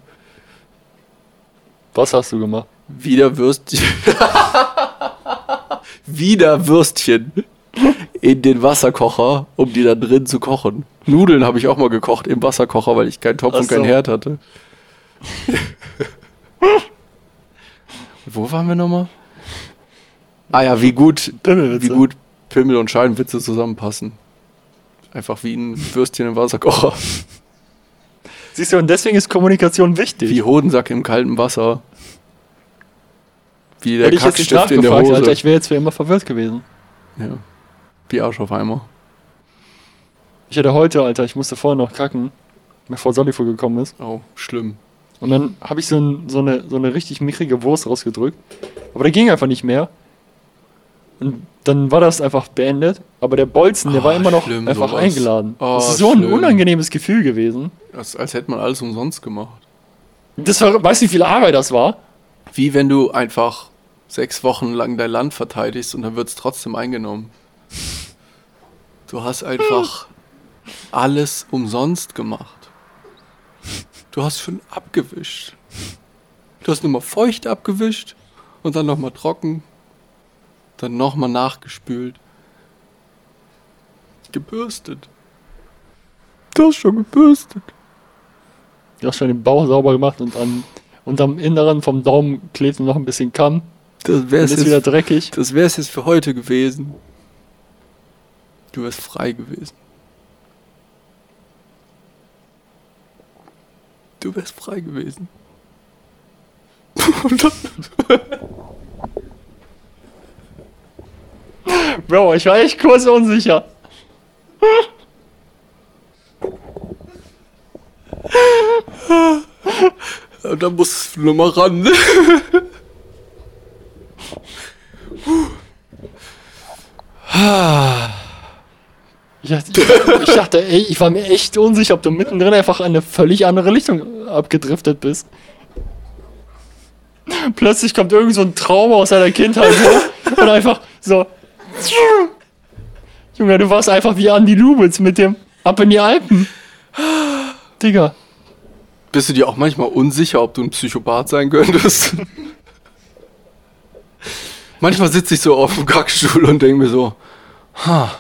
Was hast du gemacht? Wieder Würstchen. Wieder Würstchen in den Wasserkocher, um die dann drin zu kochen. Nudeln habe ich auch mal gekocht im Wasserkocher, weil ich keinen Topf Ach und keinen so. Herd hatte. Wo waren wir nochmal? Ah ja, wie gut, wie gut Pimmel und Scheibenwitze zusammenpassen. Einfach wie ein Würstchen im Wasserkocher. Siehst du, und deswegen ist Kommunikation wichtig. Wie Hodensack im kalten Wasser. Wie der Hätte ich jetzt nicht Kackstift in der nachgefragt, Hose. Alter, ich wäre jetzt für immer verwirrt gewesen. ja. Wie Arsch auf Eimer. Ich hatte heute, Alter, ich musste vorher noch kacken, bevor Solly vorgekommen ist. Oh, schlimm. Und dann habe ich so, ein, so, eine, so eine richtig mickrige Wurst rausgedrückt. Aber der ging einfach nicht mehr. Und dann war das einfach beendet. Aber der Bolzen, der Oh, war immer noch schlimm, einfach sowas. eingeladen. Oh, das ist so ein schlimm. unangenehmes Gefühl gewesen. Das, als hätte man alles umsonst gemacht. Das war, weißt du, wie viel Arbeit das war? Wie wenn du einfach sechs Wochen lang dein Land verteidigst und dann wird es trotzdem eingenommen. Du hast einfach alles umsonst gemacht. Du hast schon abgewischt. Du hast nochmal feucht abgewischt und dann nochmal trocken. Dann nochmal nachgespült. Gebürstet. Du hast schon gebürstet. Du hast schon den Bauch sauber gemacht und an, und am Inneren vom Daumen klebt noch ein bisschen Kamm. Das wär's ist wieder dreckig. das wär's jetzt für heute gewesen. Du wärst frei gewesen. Du wärst frei gewesen. Bro, ich war echt kurz unsicher. und dann musst du nur mal ran. ne? Ich dachte, ich dachte, ey, ich war mir echt unsicher, ob du mittendrin einfach in eine völlig andere Richtung abgedriftet bist. Plötzlich kommt irgend so ein Trauma aus deiner Kindheit hoch und einfach so. Junge, du warst einfach wie Andy Lubitz mit dem Ab in die Alpen. Digga. Bist du dir auch manchmal unsicher, ob du ein Psychopath sein könntest? manchmal sitze ich so auf dem Kackstuhl und denke mir so, ha,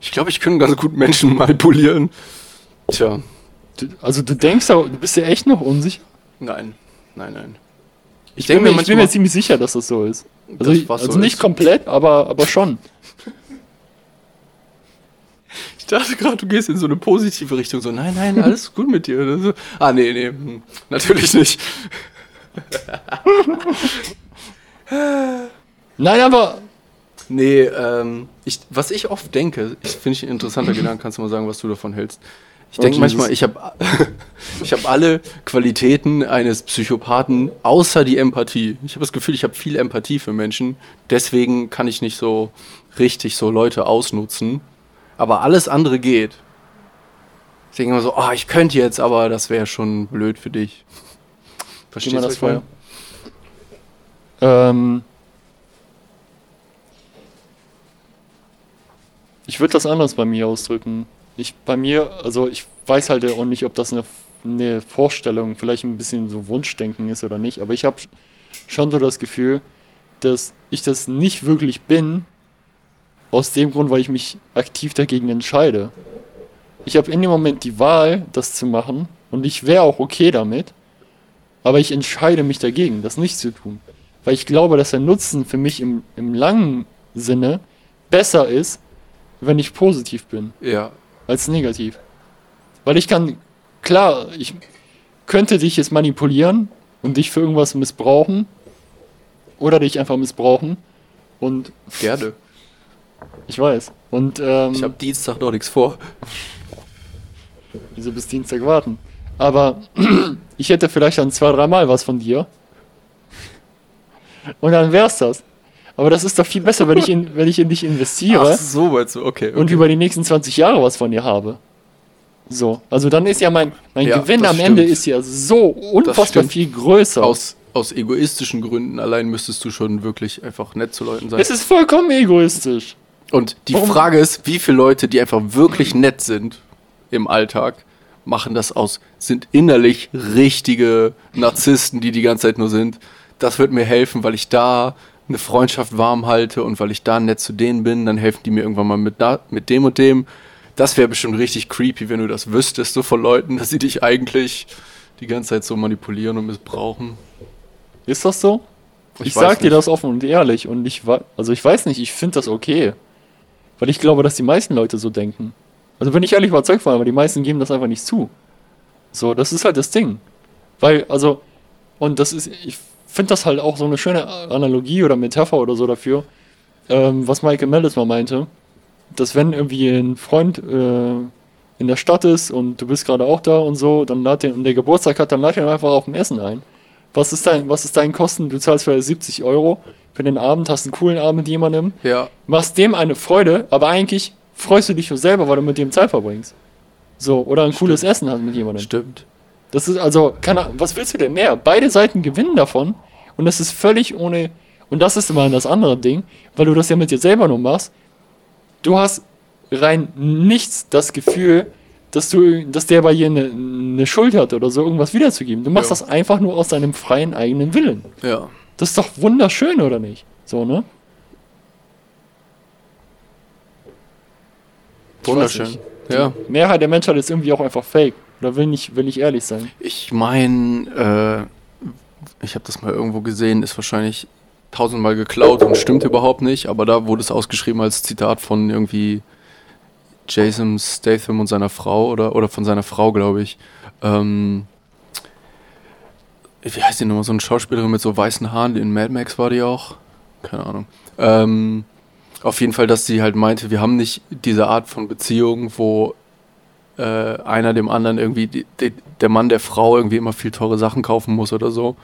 ich glaube, ich könnte ganz gut Menschen manipulieren. Tja, also du denkst du bist dir echt noch unsicher? nein, nein, nein. Ich, denk bin, mir ich bin mir ziemlich sicher, dass das so ist. Also, ich, was so also nicht ist. komplett, aber, aber schon. Ich dachte gerade, du gehst in so eine positive Richtung. So, nein, nein, alles gut mit dir. So. Ah, nee, nee, hm, natürlich nicht. Nein, aber Nee, ähm, ich, was ich oft denke, ich finde ich ein interessanter Gedanke, kannst du mal sagen, was du davon hältst. Ich Oh, denke Jesus. manchmal, ich habe ich hab alle Qualitäten eines Psychopathen, außer die Empathie. Ich habe das Gefühl, ich habe viel Empathie für Menschen, deswegen kann ich nicht so richtig so Leute ausnutzen. Aber alles andere geht. Ich denke immer so, oh, ich könnte jetzt, aber das wäre schon blöd für dich. Verstehst du das Feuer. Ähm, ich würde das anders bei mir ausdrücken. Ich bei mir, also ich weiß halt auch nicht, ob das eine, eine Vorstellung, vielleicht ein bisschen so Wunschdenken ist oder nicht, aber ich habe schon so das Gefühl, dass ich das nicht wirklich bin, aus dem Grund, weil ich mich aktiv dagegen entscheide. Ich habe in dem Moment die Wahl, das zu machen, und ich wäre auch okay damit, aber ich entscheide mich dagegen, das nicht zu tun. Weil ich glaube, dass der Nutzen für mich im, im langen Sinne besser ist, wenn ich positiv bin, Ja, als negativ. Weil ich kann, klar, ich könnte dich jetzt manipulieren und dich für irgendwas missbrauchen oder dich einfach missbrauchen und gerne. ich weiß. Und ähm, Ich habe Dienstag noch nichts vor. wieso bis Dienstag warten? Aber ich hätte vielleicht dann zwei, dreimal was von dir. Und dann wär's das. Aber das ist doch viel besser, wenn ich in, wenn ich in dich investiere Ach, so meinst du, okay. okay. und über die nächsten 20 Jahre was von dir habe. So, also dann ist ja mein, mein Ja, Gewinn am Ende stimmt. ist ja so unfassbar viel größer. aus, aus egoistischen Gründen allein müsstest du schon wirklich einfach nett zu Leuten sein. es ist vollkommen egoistisch. Und die Warum- Frage ist, wie viele Leute, die einfach wirklich nett sind im Alltag, machen das aus, sind innerlich richtige Narzissten, die die ganze Zeit nur sind. Das wird mir helfen, weil ich da eine Freundschaft warm halte und weil ich da nett zu denen bin, dann helfen die mir irgendwann mal mit, da, mit dem und dem. Das wäre bestimmt richtig creepy, wenn du das wüsstest, so von Leuten, dass sie dich eigentlich die ganze Zeit so manipulieren und missbrauchen. Ist das so? Ich, weiß sag dir das offen und ehrlich und ich also ich weiß nicht, ich finde das okay. Weil ich glaube, dass die meisten Leute so denken. Also bin ich ehrlich überzeugt von, aber die meisten geben das einfach nicht zu. So, das ist halt das Ding. Weil, also, und das ist, ich finde das halt auch so eine schöne Analogie oder Metapher oder so dafür, ähm, was Michael Mellis mal meinte, dass wenn irgendwie ein Freund äh, in der Stadt ist und du bist gerade auch da und so, dann lad den, und der Geburtstag hat, dann lad ihn einfach auf ein Essen ein. Was ist dein, was ist dein Kosten? Du zahlst für 70 Euro für den Abend, hast einen coolen Abend mit jemandem, Ja. machst dem eine Freude, aber eigentlich freust du dich nur selber, weil du mit dem Zeit verbringst. So, oder ein cooles Essen hast mit jemandem. Stimmt. Das ist also, keine Ahnung, was willst du denn mehr? Beide Seiten gewinnen davon und das ist völlig ohne, und das ist immer das andere Ding, weil du das ja mit dir selber nur machst. Du hast rein nichts das Gefühl, dass du, dass der bei dir eine, eine Schuld hat oder so, irgendwas wiederzugeben. Du machst Ja. das einfach nur aus deinem freien eigenen Willen. Ja. Das ist doch wunderschön, oder nicht? So, ne? Ich Wunderschön. Ja. Mehrheit der Menschheit ist irgendwie auch einfach fake. Oder will nicht, will nicht ehrlich sein. Ich meine, äh, ich habe das mal irgendwo gesehen, ist wahrscheinlich tausendmal geklaut und stimmt überhaupt nicht, aber da wurde es ausgeschrieben als Zitat von irgendwie Jason Statham und seiner Frau oder, oder von seiner Frau, glaube ich. Ähm, wie heißt die nochmal? So eine Schauspielerin mit so weißen Haaren, in Mad Max war die auch. Keine Ahnung. Ähm, auf jeden Fall, dass sie halt meinte, wir haben nicht diese Art von Beziehung, wo äh, einer dem anderen irgendwie, die, die, der Mann der Frau irgendwie immer viel teure Sachen kaufen muss oder so.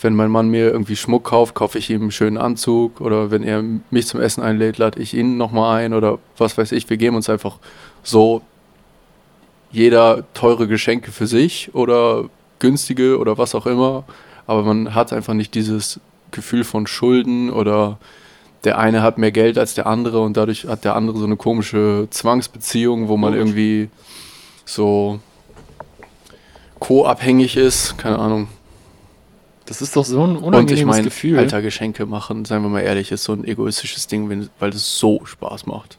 Wenn mein Mann mir irgendwie Schmuck kauft, kaufe ich ihm einen schönen Anzug oder wenn er mich zum Essen einlädt, lade ich ihn nochmal ein oder was weiß ich. Wir geben uns einfach so jeder teure Geschenke für sich oder günstige oder was auch immer. Aber man hat einfach nicht dieses Gefühl von Schulden oder der eine hat mehr Geld als der andere und dadurch hat der andere so eine komische Zwangsbeziehung, wo man irgendwie so co-abhängig ist, keine Ahnung. Das ist doch so ein Und ich unangenehmes meine, Gefühl. alter Geschenke machen, seien wir mal ehrlich, ist so ein egoistisches Ding, weil das so Spaß macht.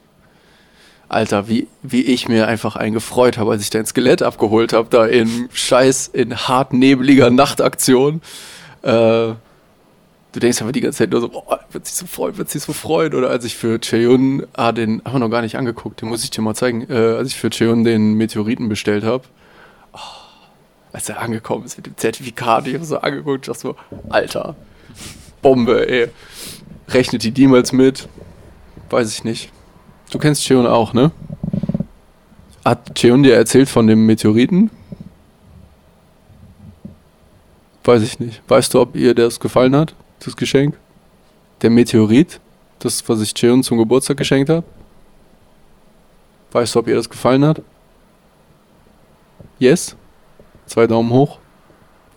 Alter, wie, wie ich mir einfach einen gefreut habe, als ich dein Skelett abgeholt habe, da in scheiß, in hartnebeliger Nachtaktion. Äh, du denkst aber die ganze Zeit nur so, boah, wird sich so freuen, wird sich so freuen. Oder als ich für Cheyun, ah, den haben wir noch gar nicht angeguckt, den muss ich dir mal zeigen, äh, als ich für Cheyun den Meteoriten bestellt habe, oh, als er angekommen ist mit dem Zertifikat, ich habe so angeguckt, ich dachte so, Alter, Bombe, ey. Rechnet die niemals mit? Weiß ich nicht. Du kennst Cheon auch, ne? Hat Cheon dir erzählt von dem Meteoriten? Weiß ich nicht. Weißt du, ob ihr das gefallen hat, das Geschenk? Der Meteorit, das, was ich Cheon zum Geburtstag geschenkt habe? Weißt du, ob ihr das gefallen hat? Yes? Zwei Daumen hoch?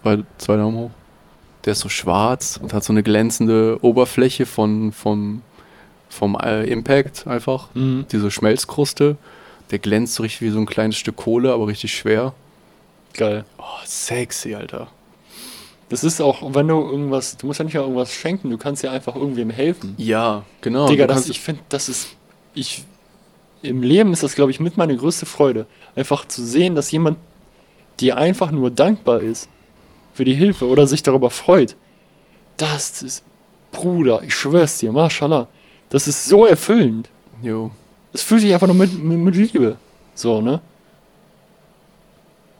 Zwei, zwei Daumen hoch. Der ist so schwarz und hat so eine glänzende Oberfläche von, von, vom äh, Impact einfach. Mhm. Diese Schmelzkruste. Der glänzt so richtig wie so ein kleines Stück Kohle, aber richtig schwer. Geil. Oh, sexy, Alter. Das ist auch, wenn du irgendwas, du musst ja nicht mal irgendwas schenken, du kannst ja einfach irgendwem helfen. Ja, genau. Digga, das, ich finde, das ist, ich, im Leben ist das, glaube ich, mit meine größte Freude. Einfach zu sehen, dass jemand dir einfach nur dankbar ist für die Hilfe oder sich darüber freut. Das ist, Bruder, ich schwör's dir, mashallah. Das ist so erfüllend. Jo. Es fühlt sich einfach nur mit, mit, mit Liebe. So, ne?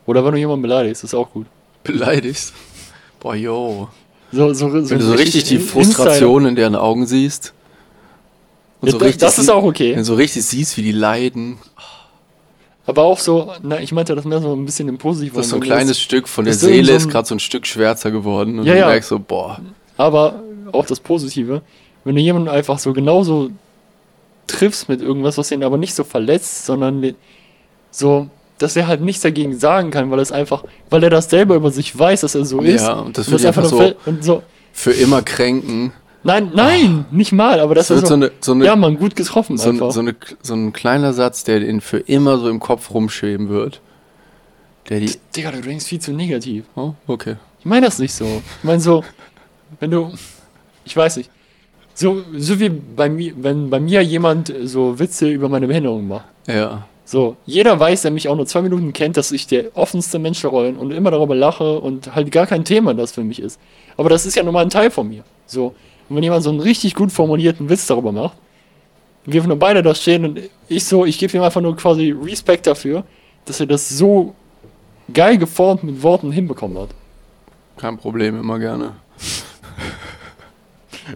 Oder wenn du jemanden beleidigst, ist auch gut. Beleidigst. Boah, yo. So, so, so Wenn du so richtig die Frustration in deren Augen siehst. Und Ja, da- das ist sie- auch okay. Wenn du so richtig siehst, wie die leiden. Aber auch so, na, ich meinte das mehr so ein bisschen im Positiven. Das ist so ein kleines Stück von der ist Seele so ist ein- gerade so ein Stück schwärzer geworden. Und Ja, du merkst so, boah. Aber auch das Positive, wenn du jemanden einfach so genauso triffst mit irgendwas, was ihn aber nicht so verletzt, sondern so, dass er halt nichts dagegen sagen kann, weil es einfach, weil er das selber über sich weiß, dass er so ist. Ja, und das Und wird einfach nur so so. für immer kränken. Nein, nein, nicht mal, aber das, Das ist so, so eine, so eine ja, man, gut getroffen so, einfach. ein- so, eine, so ein kleiner Satz, der den für immer so im Kopf rumschweben wird. Der die. Digga, du denkst viel zu negativ. Oh, okay. Ich meine das nicht so. Ich meine so, wenn du, ich weiß nicht, so, so wie bei mir, wenn bei mir jemand so Witze über meine Behinderung macht. Ja. So, jeder weiß, der mich auch nur zwei Minuten kennt, dass ich der offenste Mensch der Rollen und immer darüber lache und halt gar kein Thema das für mich ist. Aber das ist ja nun mal ein Teil von mir. So, und wenn jemand so einen richtig gut formulierten Witz darüber macht, wir nur beide da stehen und ich so, ich gebe ihm einfach nur quasi Respekt dafür, dass er das so geil geformt mit Worten hinbekommen hat. Kein Problem, immer gerne.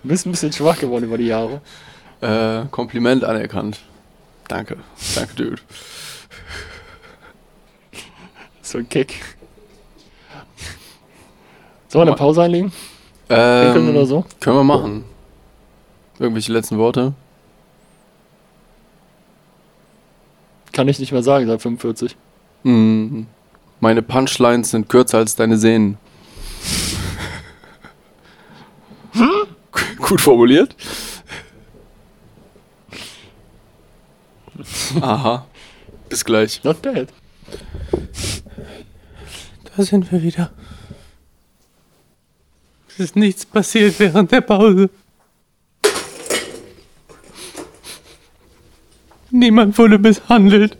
Du bist ein bisschen schwach geworden über die Jahre. Äh, Kompliment anerkannt. Danke. Danke, Dude. So ein Kick. Sollen wir eine Pause einlegen? Ähm, oder so? Können wir machen. Irgendwelche letzten Worte? Kann ich nicht mehr sagen seit 45. Hm. Meine Punchlines sind kürzer als deine Sehnen. Gut formuliert. Aha. Bis gleich. Not bad. Da sind wir wieder. Es ist nichts passiert während der Pause. Niemand wurde misshandelt.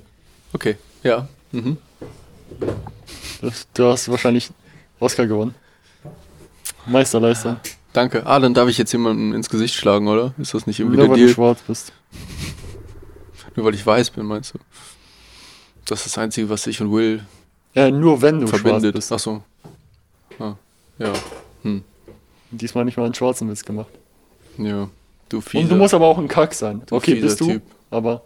Okay, ja. Mhm. Du hast wahrscheinlich Oscar gewonnen. Meisterleistung. Danke. Ah, dann darf ich jetzt jemanden ins Gesicht schlagen, oder? Ist das nicht irgendwie Nur der weil du Deal? schwarz bist. Nur weil ich weiß bin, meinst du? Das ist das Einzige, was ich und Will Ja, nur wenn du schwarz verbindet. bist. Ach so. Ah, ja. Diesmal nicht mal einen schwarzen Witz gemacht. Ja. Du fieser. Und du musst aber auch ein Kack sein. Du okay, bist du, Typ. aber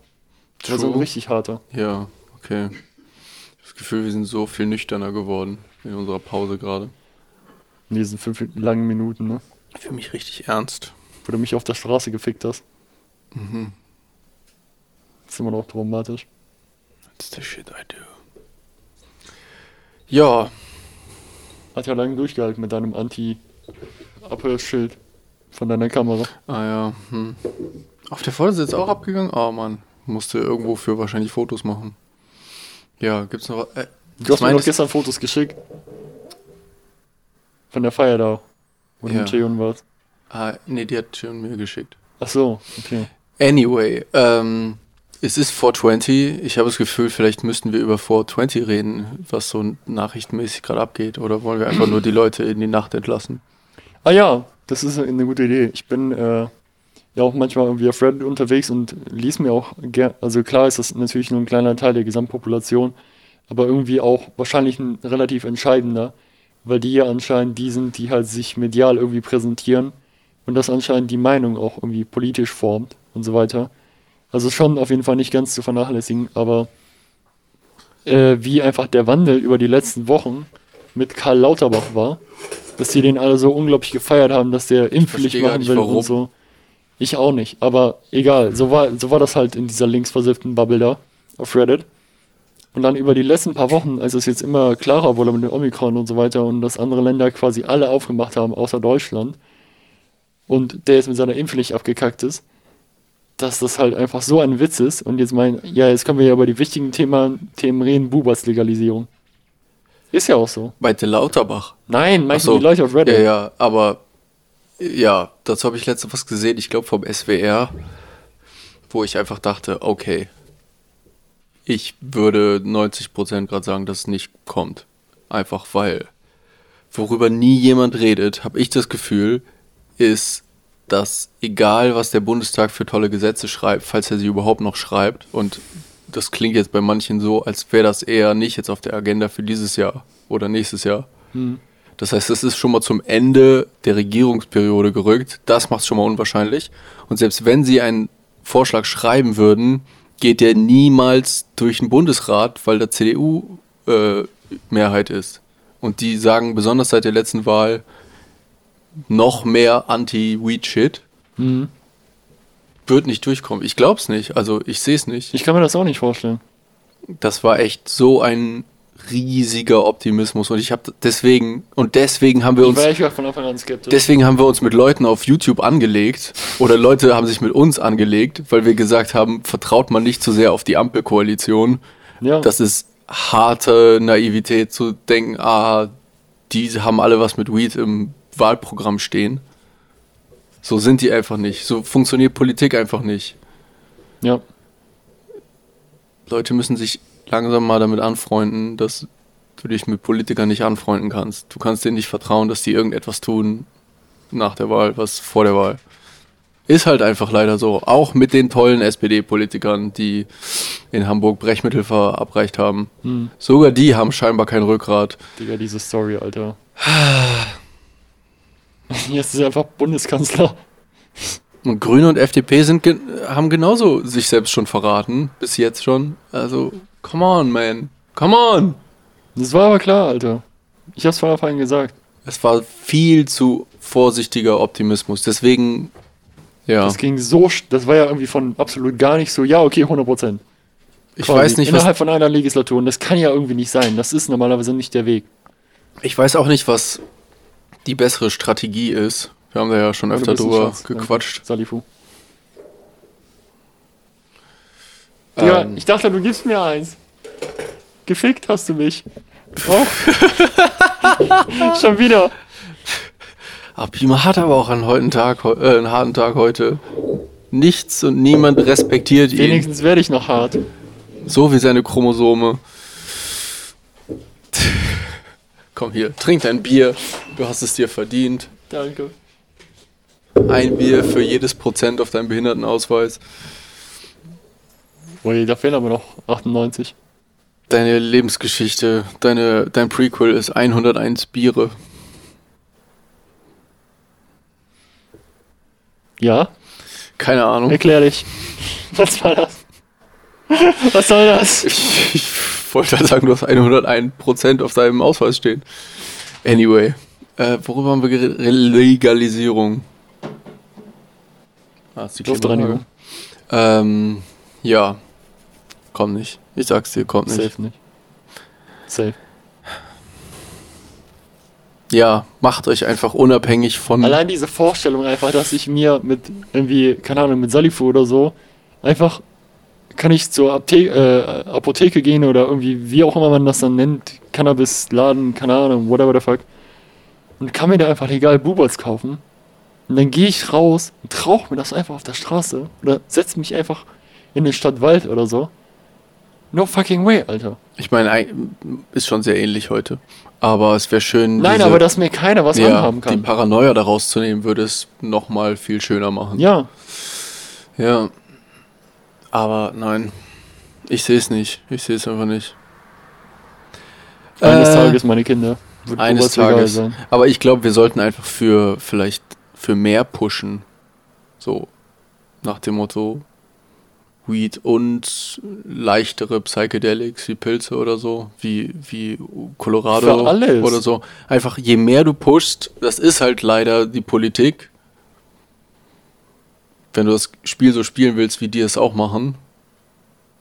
war so ein True. richtig harter. Ja, okay. Ich hab das Gefühl, wir sind so viel nüchterner geworden in unserer Pause gerade. In diesen fünf langen Minuten, ne? Für mich richtig ernst. Wo du mich auf der Straße gefickt hast. Mhm. Das ist immer noch traumatisch. That's the shit I do. Ja, Hat ja lange durchgehalten mit deinem Anti-Abhörschild von deiner Kamera. ah ja. Hm. Auf der jetzt auch abgegangen? Oh Mann, musste irgendwo für wahrscheinlich Fotos machen. Ja, gibt's noch was? Äh, Du hast mir noch gestern Fotos geschickt. Von der Feier da. Wo du Ja. mit Cheon warst. ah, nee, die hat schon mir geschickt. Ach so, okay. Anyway, ähm, es ist 420. Ich habe das Gefühl, vielleicht müssten wir über 420 reden, was so nachrichtenmäßig gerade abgeht. Oder wollen wir einfach nur die Leute in die Nacht entlassen? Ah ja, das ist eine gute Idee. Ich bin äh, ja auch manchmal irgendwie auf Reddit unterwegs und lies mir auch gern. Also klar ist das natürlich nur ein kleiner Teil der Gesamtpopulation, aber irgendwie auch wahrscheinlich ein relativ entscheidender, weil die ja anscheinend die sind, die halt sich medial irgendwie präsentieren und das anscheinend die Meinung auch irgendwie politisch formt und so weiter. Also schon auf jeden Fall nicht ganz zu vernachlässigen, aber äh, wie einfach der Wandel über die letzten Wochen mit Karl Lauterbach war, dass die den alle so unglaublich gefeiert haben, dass der gar machen will warum. und so. Ich auch nicht, aber egal, so war, so war das halt in dieser linksversifften Bubble da auf Reddit. Und dann über die letzten paar Wochen, als es jetzt immer klarer wurde mit dem Omikron und so weiter und dass andere Länder quasi alle aufgemacht haben, außer Deutschland, und der jetzt mit seiner Impfpflicht abgekackt ist, dass das halt einfach so ein Witz ist. Und jetzt meinen, ja, jetzt können wir ja über die wichtigen Themen, Themen reden, Bubas Legalisierung. Ist ja auch so. Bei der Lauterbach. Nein, meinst so. die Leute auf Reddit? Ja, ja, aber ja, dazu habe ich letzte was gesehen, ich glaube vom SWR, wo ich einfach dachte, okay, ich würde 90% gerade sagen, dass es nicht kommt. Einfach weil, worüber nie jemand redet, habe ich das Gefühl, ist, dass egal was der Bundestag für tolle Gesetze schreibt, falls er sie überhaupt noch schreibt, und das klingt jetzt bei manchen so, als wäre das eher nicht jetzt auf der Agenda für dieses Jahr oder nächstes Jahr. Das heißt, es ist schon mal zum Ende der Regierungsperiode gerückt. Das macht es schon mal unwahrscheinlich. Und selbst wenn sie einen Vorschlag schreiben würden, geht der niemals durch den Bundesrat, weil da CDU-Mehrheit ist. Und die sagen besonders seit der letzten Wahl noch mehr Anti-Weed-Shit. Mhm. Wird nicht durchkommen. Ich glaub's nicht. Also ich sehe es nicht. Ich kann mir das auch nicht vorstellen. Das war echt so ein riesiger Optimismus. Und ich habe deswegen, und deswegen haben wir uns. Deswegen haben wir uns mit Leuten auf YouTube angelegt oder Leute haben sich mit uns angelegt, weil wir gesagt haben, vertraut man nicht zu sehr auf die Ampelkoalition. ja. Das ist harte Naivität zu denken, ah, die haben alle was mit Weed im Wahlprogramm stehen. So sind die einfach nicht. So funktioniert Politik einfach nicht. ja. Leute müssen sich langsam mal damit anfreunden, dass du dich mit Politikern nicht anfreunden kannst. Du kannst denen nicht vertrauen, dass die irgendetwas tun nach der Wahl, was vor der Wahl. Ist halt einfach leider so. Auch mit den tollen SPD-Politikern, die in Hamburg Brechmittel verabreicht haben. Hm. Sogar die haben scheinbar kein Rückgrat. Digga, diese Story, Alter. Jetzt ist er einfach Bundeskanzler. Und Grüne und FDP sind haben genauso sich selbst schon verraten. Bis jetzt schon. Also, come on, man. Come on. Das war aber klar, Alter. Ich hab's von Anfang an gesagt. Es war viel zu vorsichtiger Optimismus. Deswegen, ja. Das ging so, das war ja irgendwie von absolut gar nicht so, ja, okay, 100 Prozent. Ich weiß nicht, was Innerhalb von einer Legislatur. Und das kann ja irgendwie nicht sein. Das ist normalerweise nicht der Weg. Ich weiß auch nicht, was die bessere Strategie ist. Wir haben da ja schon öfter drüber gequatscht. Salifu. Digga, Ähm, ich dachte, du gibst mir eins. Gefickt hast du mich. Oh. Schon wieder. Abima hat aber auch einen, heutigen Tag, äh, einen harten Tag heute. Nichts und niemand respektiert ihn. Wenigstens werde ich noch hart. So wie seine Chromosome. Komm hier, trink dein Bier. Du hast es dir verdient. Danke. Ein Bier für jedes Prozent auf deinem Behindertenausweis. Ui, da fehlen aber noch 98. Deine Lebensgeschichte, deine, dein Prequel ist 101 Biere. Ja, Keine Ahnung. erklär dich. Was war das? Was soll das? Ich, ich wollte halt sagen, du hast 101% auf deinem Ausweis stehen. Anyway, äh, worüber haben wir geredet? Legalisierung. Ah, ist die Luftreinigung. Ähm, ja. Kommt nicht. Ich sag's dir, kommt nicht. Safe nicht. Safe. Ja, macht euch einfach unabhängig von. Allein diese Vorstellung einfach, dass ich mir mit irgendwie, keine Ahnung, mit Salifu oder so, einfach kann ich zur Apthe äh, Apotheke gehen oder irgendwie, wie auch immer man das dann nennt, Cannabisladen, keine Ahnung, whatever the fuck. Und kann mir da einfach legal Bubers kaufen. Und dann gehe ich raus und rauche mir das einfach auf der Straße. Oder setz mich einfach in den Stadtwald oder so. No fucking way, Alter. Ich meine, ei- ist schon sehr ähnlich heute. Aber es wäre schön. Nein, diese- aber dass mir keiner was ja, anhaben die kann. Paranoia daraus zu nehmen, würde es nochmal viel schöner machen. Ja, Ja. Aber nein. Ich sehe es nicht. Ich sehe es einfach nicht. eines Äh, Tages meine Kinder. Wird Eines Tages. sein. Aber ich glaube, wir sollten einfach für vielleicht für mehr pushen. So nach dem Motto Weed und leichtere Psychedelics wie Pilze oder so, wie, wie Colorado oder so. Einfach je mehr du pushst, das ist halt leider die Politik. Wenn du das Spiel so spielen willst, wie die es auch machen,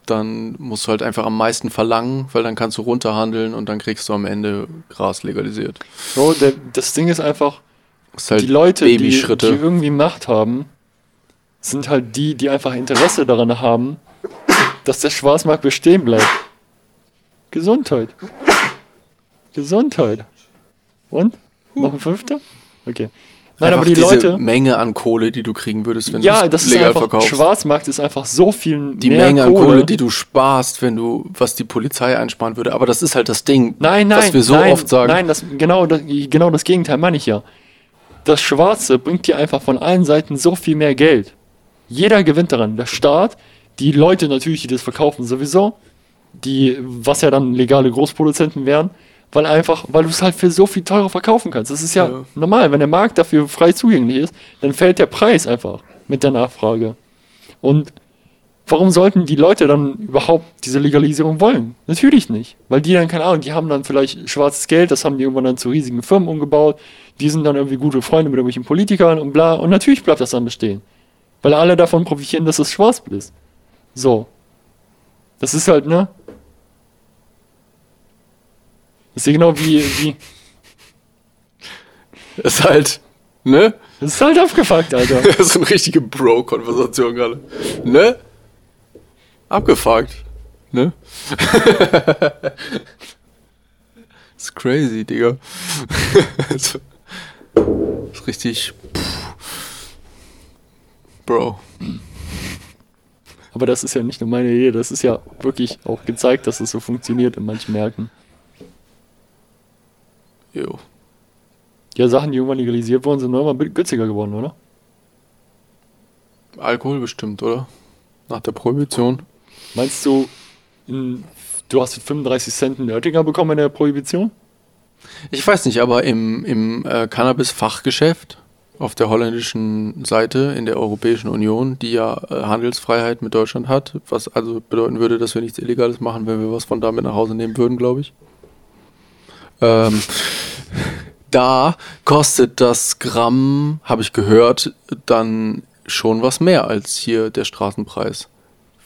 dann musst du halt einfach am meisten verlangen, weil dann kannst du runterhandeln und dann kriegst du am Ende Gras legalisiert. Bro, der, das Ding ist einfach, ist halt die Leute, die, die irgendwie Macht haben, sind halt die, die einfach Interesse daran haben, dass der Schwarzmarkt bestehen bleibt. Gesundheit. Gesundheit. Und? Noch ein Fünfter? Okay. Nein, aber die diese Leute. Menge an Kohle, die du kriegen würdest, wenn Ja, du das es ist legal einfach, verkaufst. Schwarzmarkt ist einfach so viel Die mehr Menge an Kohle, Kohle, die du sparst, wenn du, was die Polizei einsparen würde. Aber das ist halt das Ding, Nein, nein, was wir so nein, oft sagen. Nein, das, genau, das, genau das Gegenteil meine ich ja. Das Schwarze bringt dir einfach von allen Seiten so viel mehr Geld. Jeder gewinnt daran. Der Staat, die Leute natürlich, die das verkaufen sowieso, die, was ja dann legale Großproduzenten wären, weil einfach, weil du es halt für so viel teurer verkaufen kannst. Das ist ja, Ja. normal. Wenn der Markt dafür frei zugänglich ist, dann fällt der Preis einfach mit der Nachfrage. Und warum sollten die Leute dann überhaupt diese Legalisierung wollen? Natürlich nicht. Weil die dann, keine Ahnung, die haben dann vielleicht schwarzes Geld, das haben die irgendwann dann zu riesigen Firmen umgebaut, die sind dann irgendwie gute Freunde mit irgendwelchen Politikern und bla. Und natürlich bleibt das dann bestehen. Weil alle davon profitieren, dass es schwarz ist. So. Das ist halt, ne? Das ist ja genau wie, wie. Ist halt, ne? Das ist halt abgefuckt, Alter. Das ist eine richtige Bro-Konversation gerade. Ne? Abgefuckt. Ne? das ist crazy, Digga. das ist richtig. Bro. Aber das ist ja nicht nur meine Idee, das ist ja wirklich auch gezeigt, dass es so funktioniert in manchen Märkten. Jo. Ja, Sachen, die irgendwann legalisiert wurden, sind noch immer günstiger geworden, oder? Alkohol bestimmt, oder? Nach der Prohibition. Meinst du, in, du hast für 35 Cent einen Oettinger bekommen in der Prohibition? Ich weiß nicht, aber im, im äh, Cannabis-Fachgeschäft auf der holländischen Seite in der Europäischen Union, die ja äh, Handelsfreiheit mit Deutschland hat, was also bedeuten würde, dass wir nichts Illegales machen, wenn wir was von damit nach Hause nehmen würden, glaube ich. Ähm, da kostet das Gramm, habe ich gehört, dann schon was mehr als hier der Straßenpreis.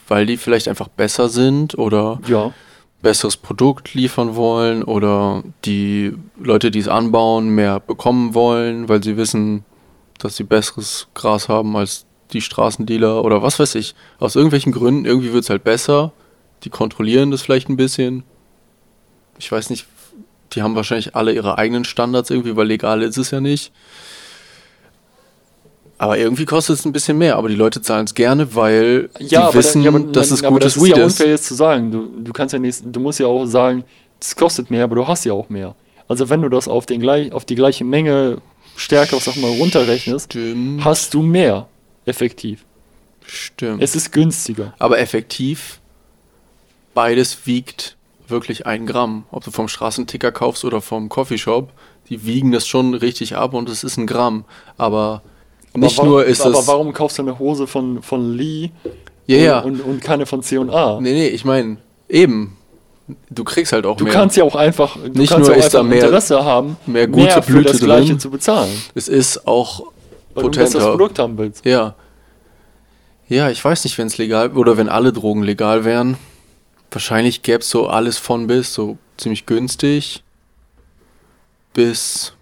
Weil die vielleicht einfach besser sind oder Ja. besseres Produkt liefern wollen oder die Leute, die es anbauen, mehr bekommen wollen, weil sie wissen, dass sie besseres Gras haben als die Straßendealer oder was weiß ich. Aus irgendwelchen Gründen, irgendwie wird es halt besser. Die kontrollieren das vielleicht ein bisschen. Ich weiß nicht, die haben wahrscheinlich alle ihre eigenen Standards irgendwie, weil legal ist es ja nicht. Aber irgendwie kostet es ein bisschen mehr, aber die Leute zahlen es gerne, weil die aber wissen, dann- ja, aber- dass es aber gutes das Weed ist ja ist. unfair jetzt zu sagen. Du, du kannst ja nicht, du musst ja auch sagen, es kostet mehr, aber du hast ja auch mehr. Also wenn du das auf, den gleich, auf die gleiche Menge Stärke, sag mal, runterrechnest, Stimmt. hast du mehr effektiv. Stimmt. Es ist günstiger. Aber effektiv, beides wiegt wirklich ein Gramm. Ob du vom Straßenticker kaufst oder vom Coffeeshop, die wiegen das schon richtig ab und es ist ein Gramm. Aber nicht aber, nur ist aber es. warum kaufst du eine Hose von, von Lee ja. und, und, und keine von C&A? Nee, nee, ich meine, eben. Du kriegst halt auch Du mehr. kannst ja auch einfach, du Nicht nur ja auch ist da mehr- Interesse haben, mehr gute mehr für Blüte das Gleiche drin. zu bezahlen. es ist auch Weil du ein besseres potenter. Produkt haben willst. Ja. Ja, ich weiß nicht, wenn es legal oder wenn alle Drogen legal wären. Wahrscheinlich gäbe es so alles von bis, so ziemlich günstig bis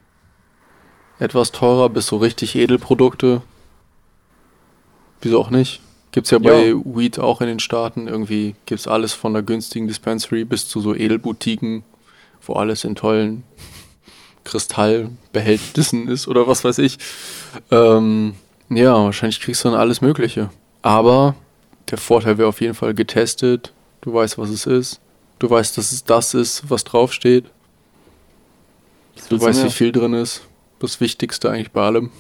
etwas teurer, bis so richtig Edelprodukte. Wieso auch nicht? Gibt's ja bei Ja. Weed auch in den Staaten. Irgendwie gibt's alles von der günstigen Dispensary bis zu so Edelboutiquen, wo alles in tollen Kristallbehältnissen ist oder was weiß ich. Ähm, ja, wahrscheinlich kriegst du dann alles Mögliche. Aber der Vorteil wäre auf jeden Fall getestet. Du weißt, was es ist. Du weißt, dass es das ist, was draufsteht. Du weißt, mehr? wie viel drin ist. Das Wichtigste eigentlich bei allem.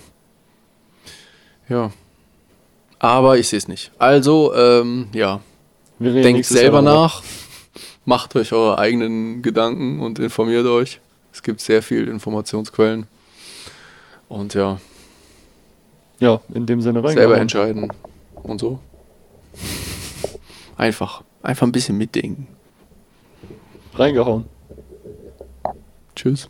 Ja. Aber ich sehe es nicht. Also, ähm, ja. Denkt selber nach. Macht euch eure eigenen Gedanken und informiert euch. Es gibt sehr viele Informationsquellen. Und ja, Ja, in dem Sinne rein. selber entscheiden. Und so. Einfach. Einfach ein bisschen mitdenken. Reingehauen. Tschüss.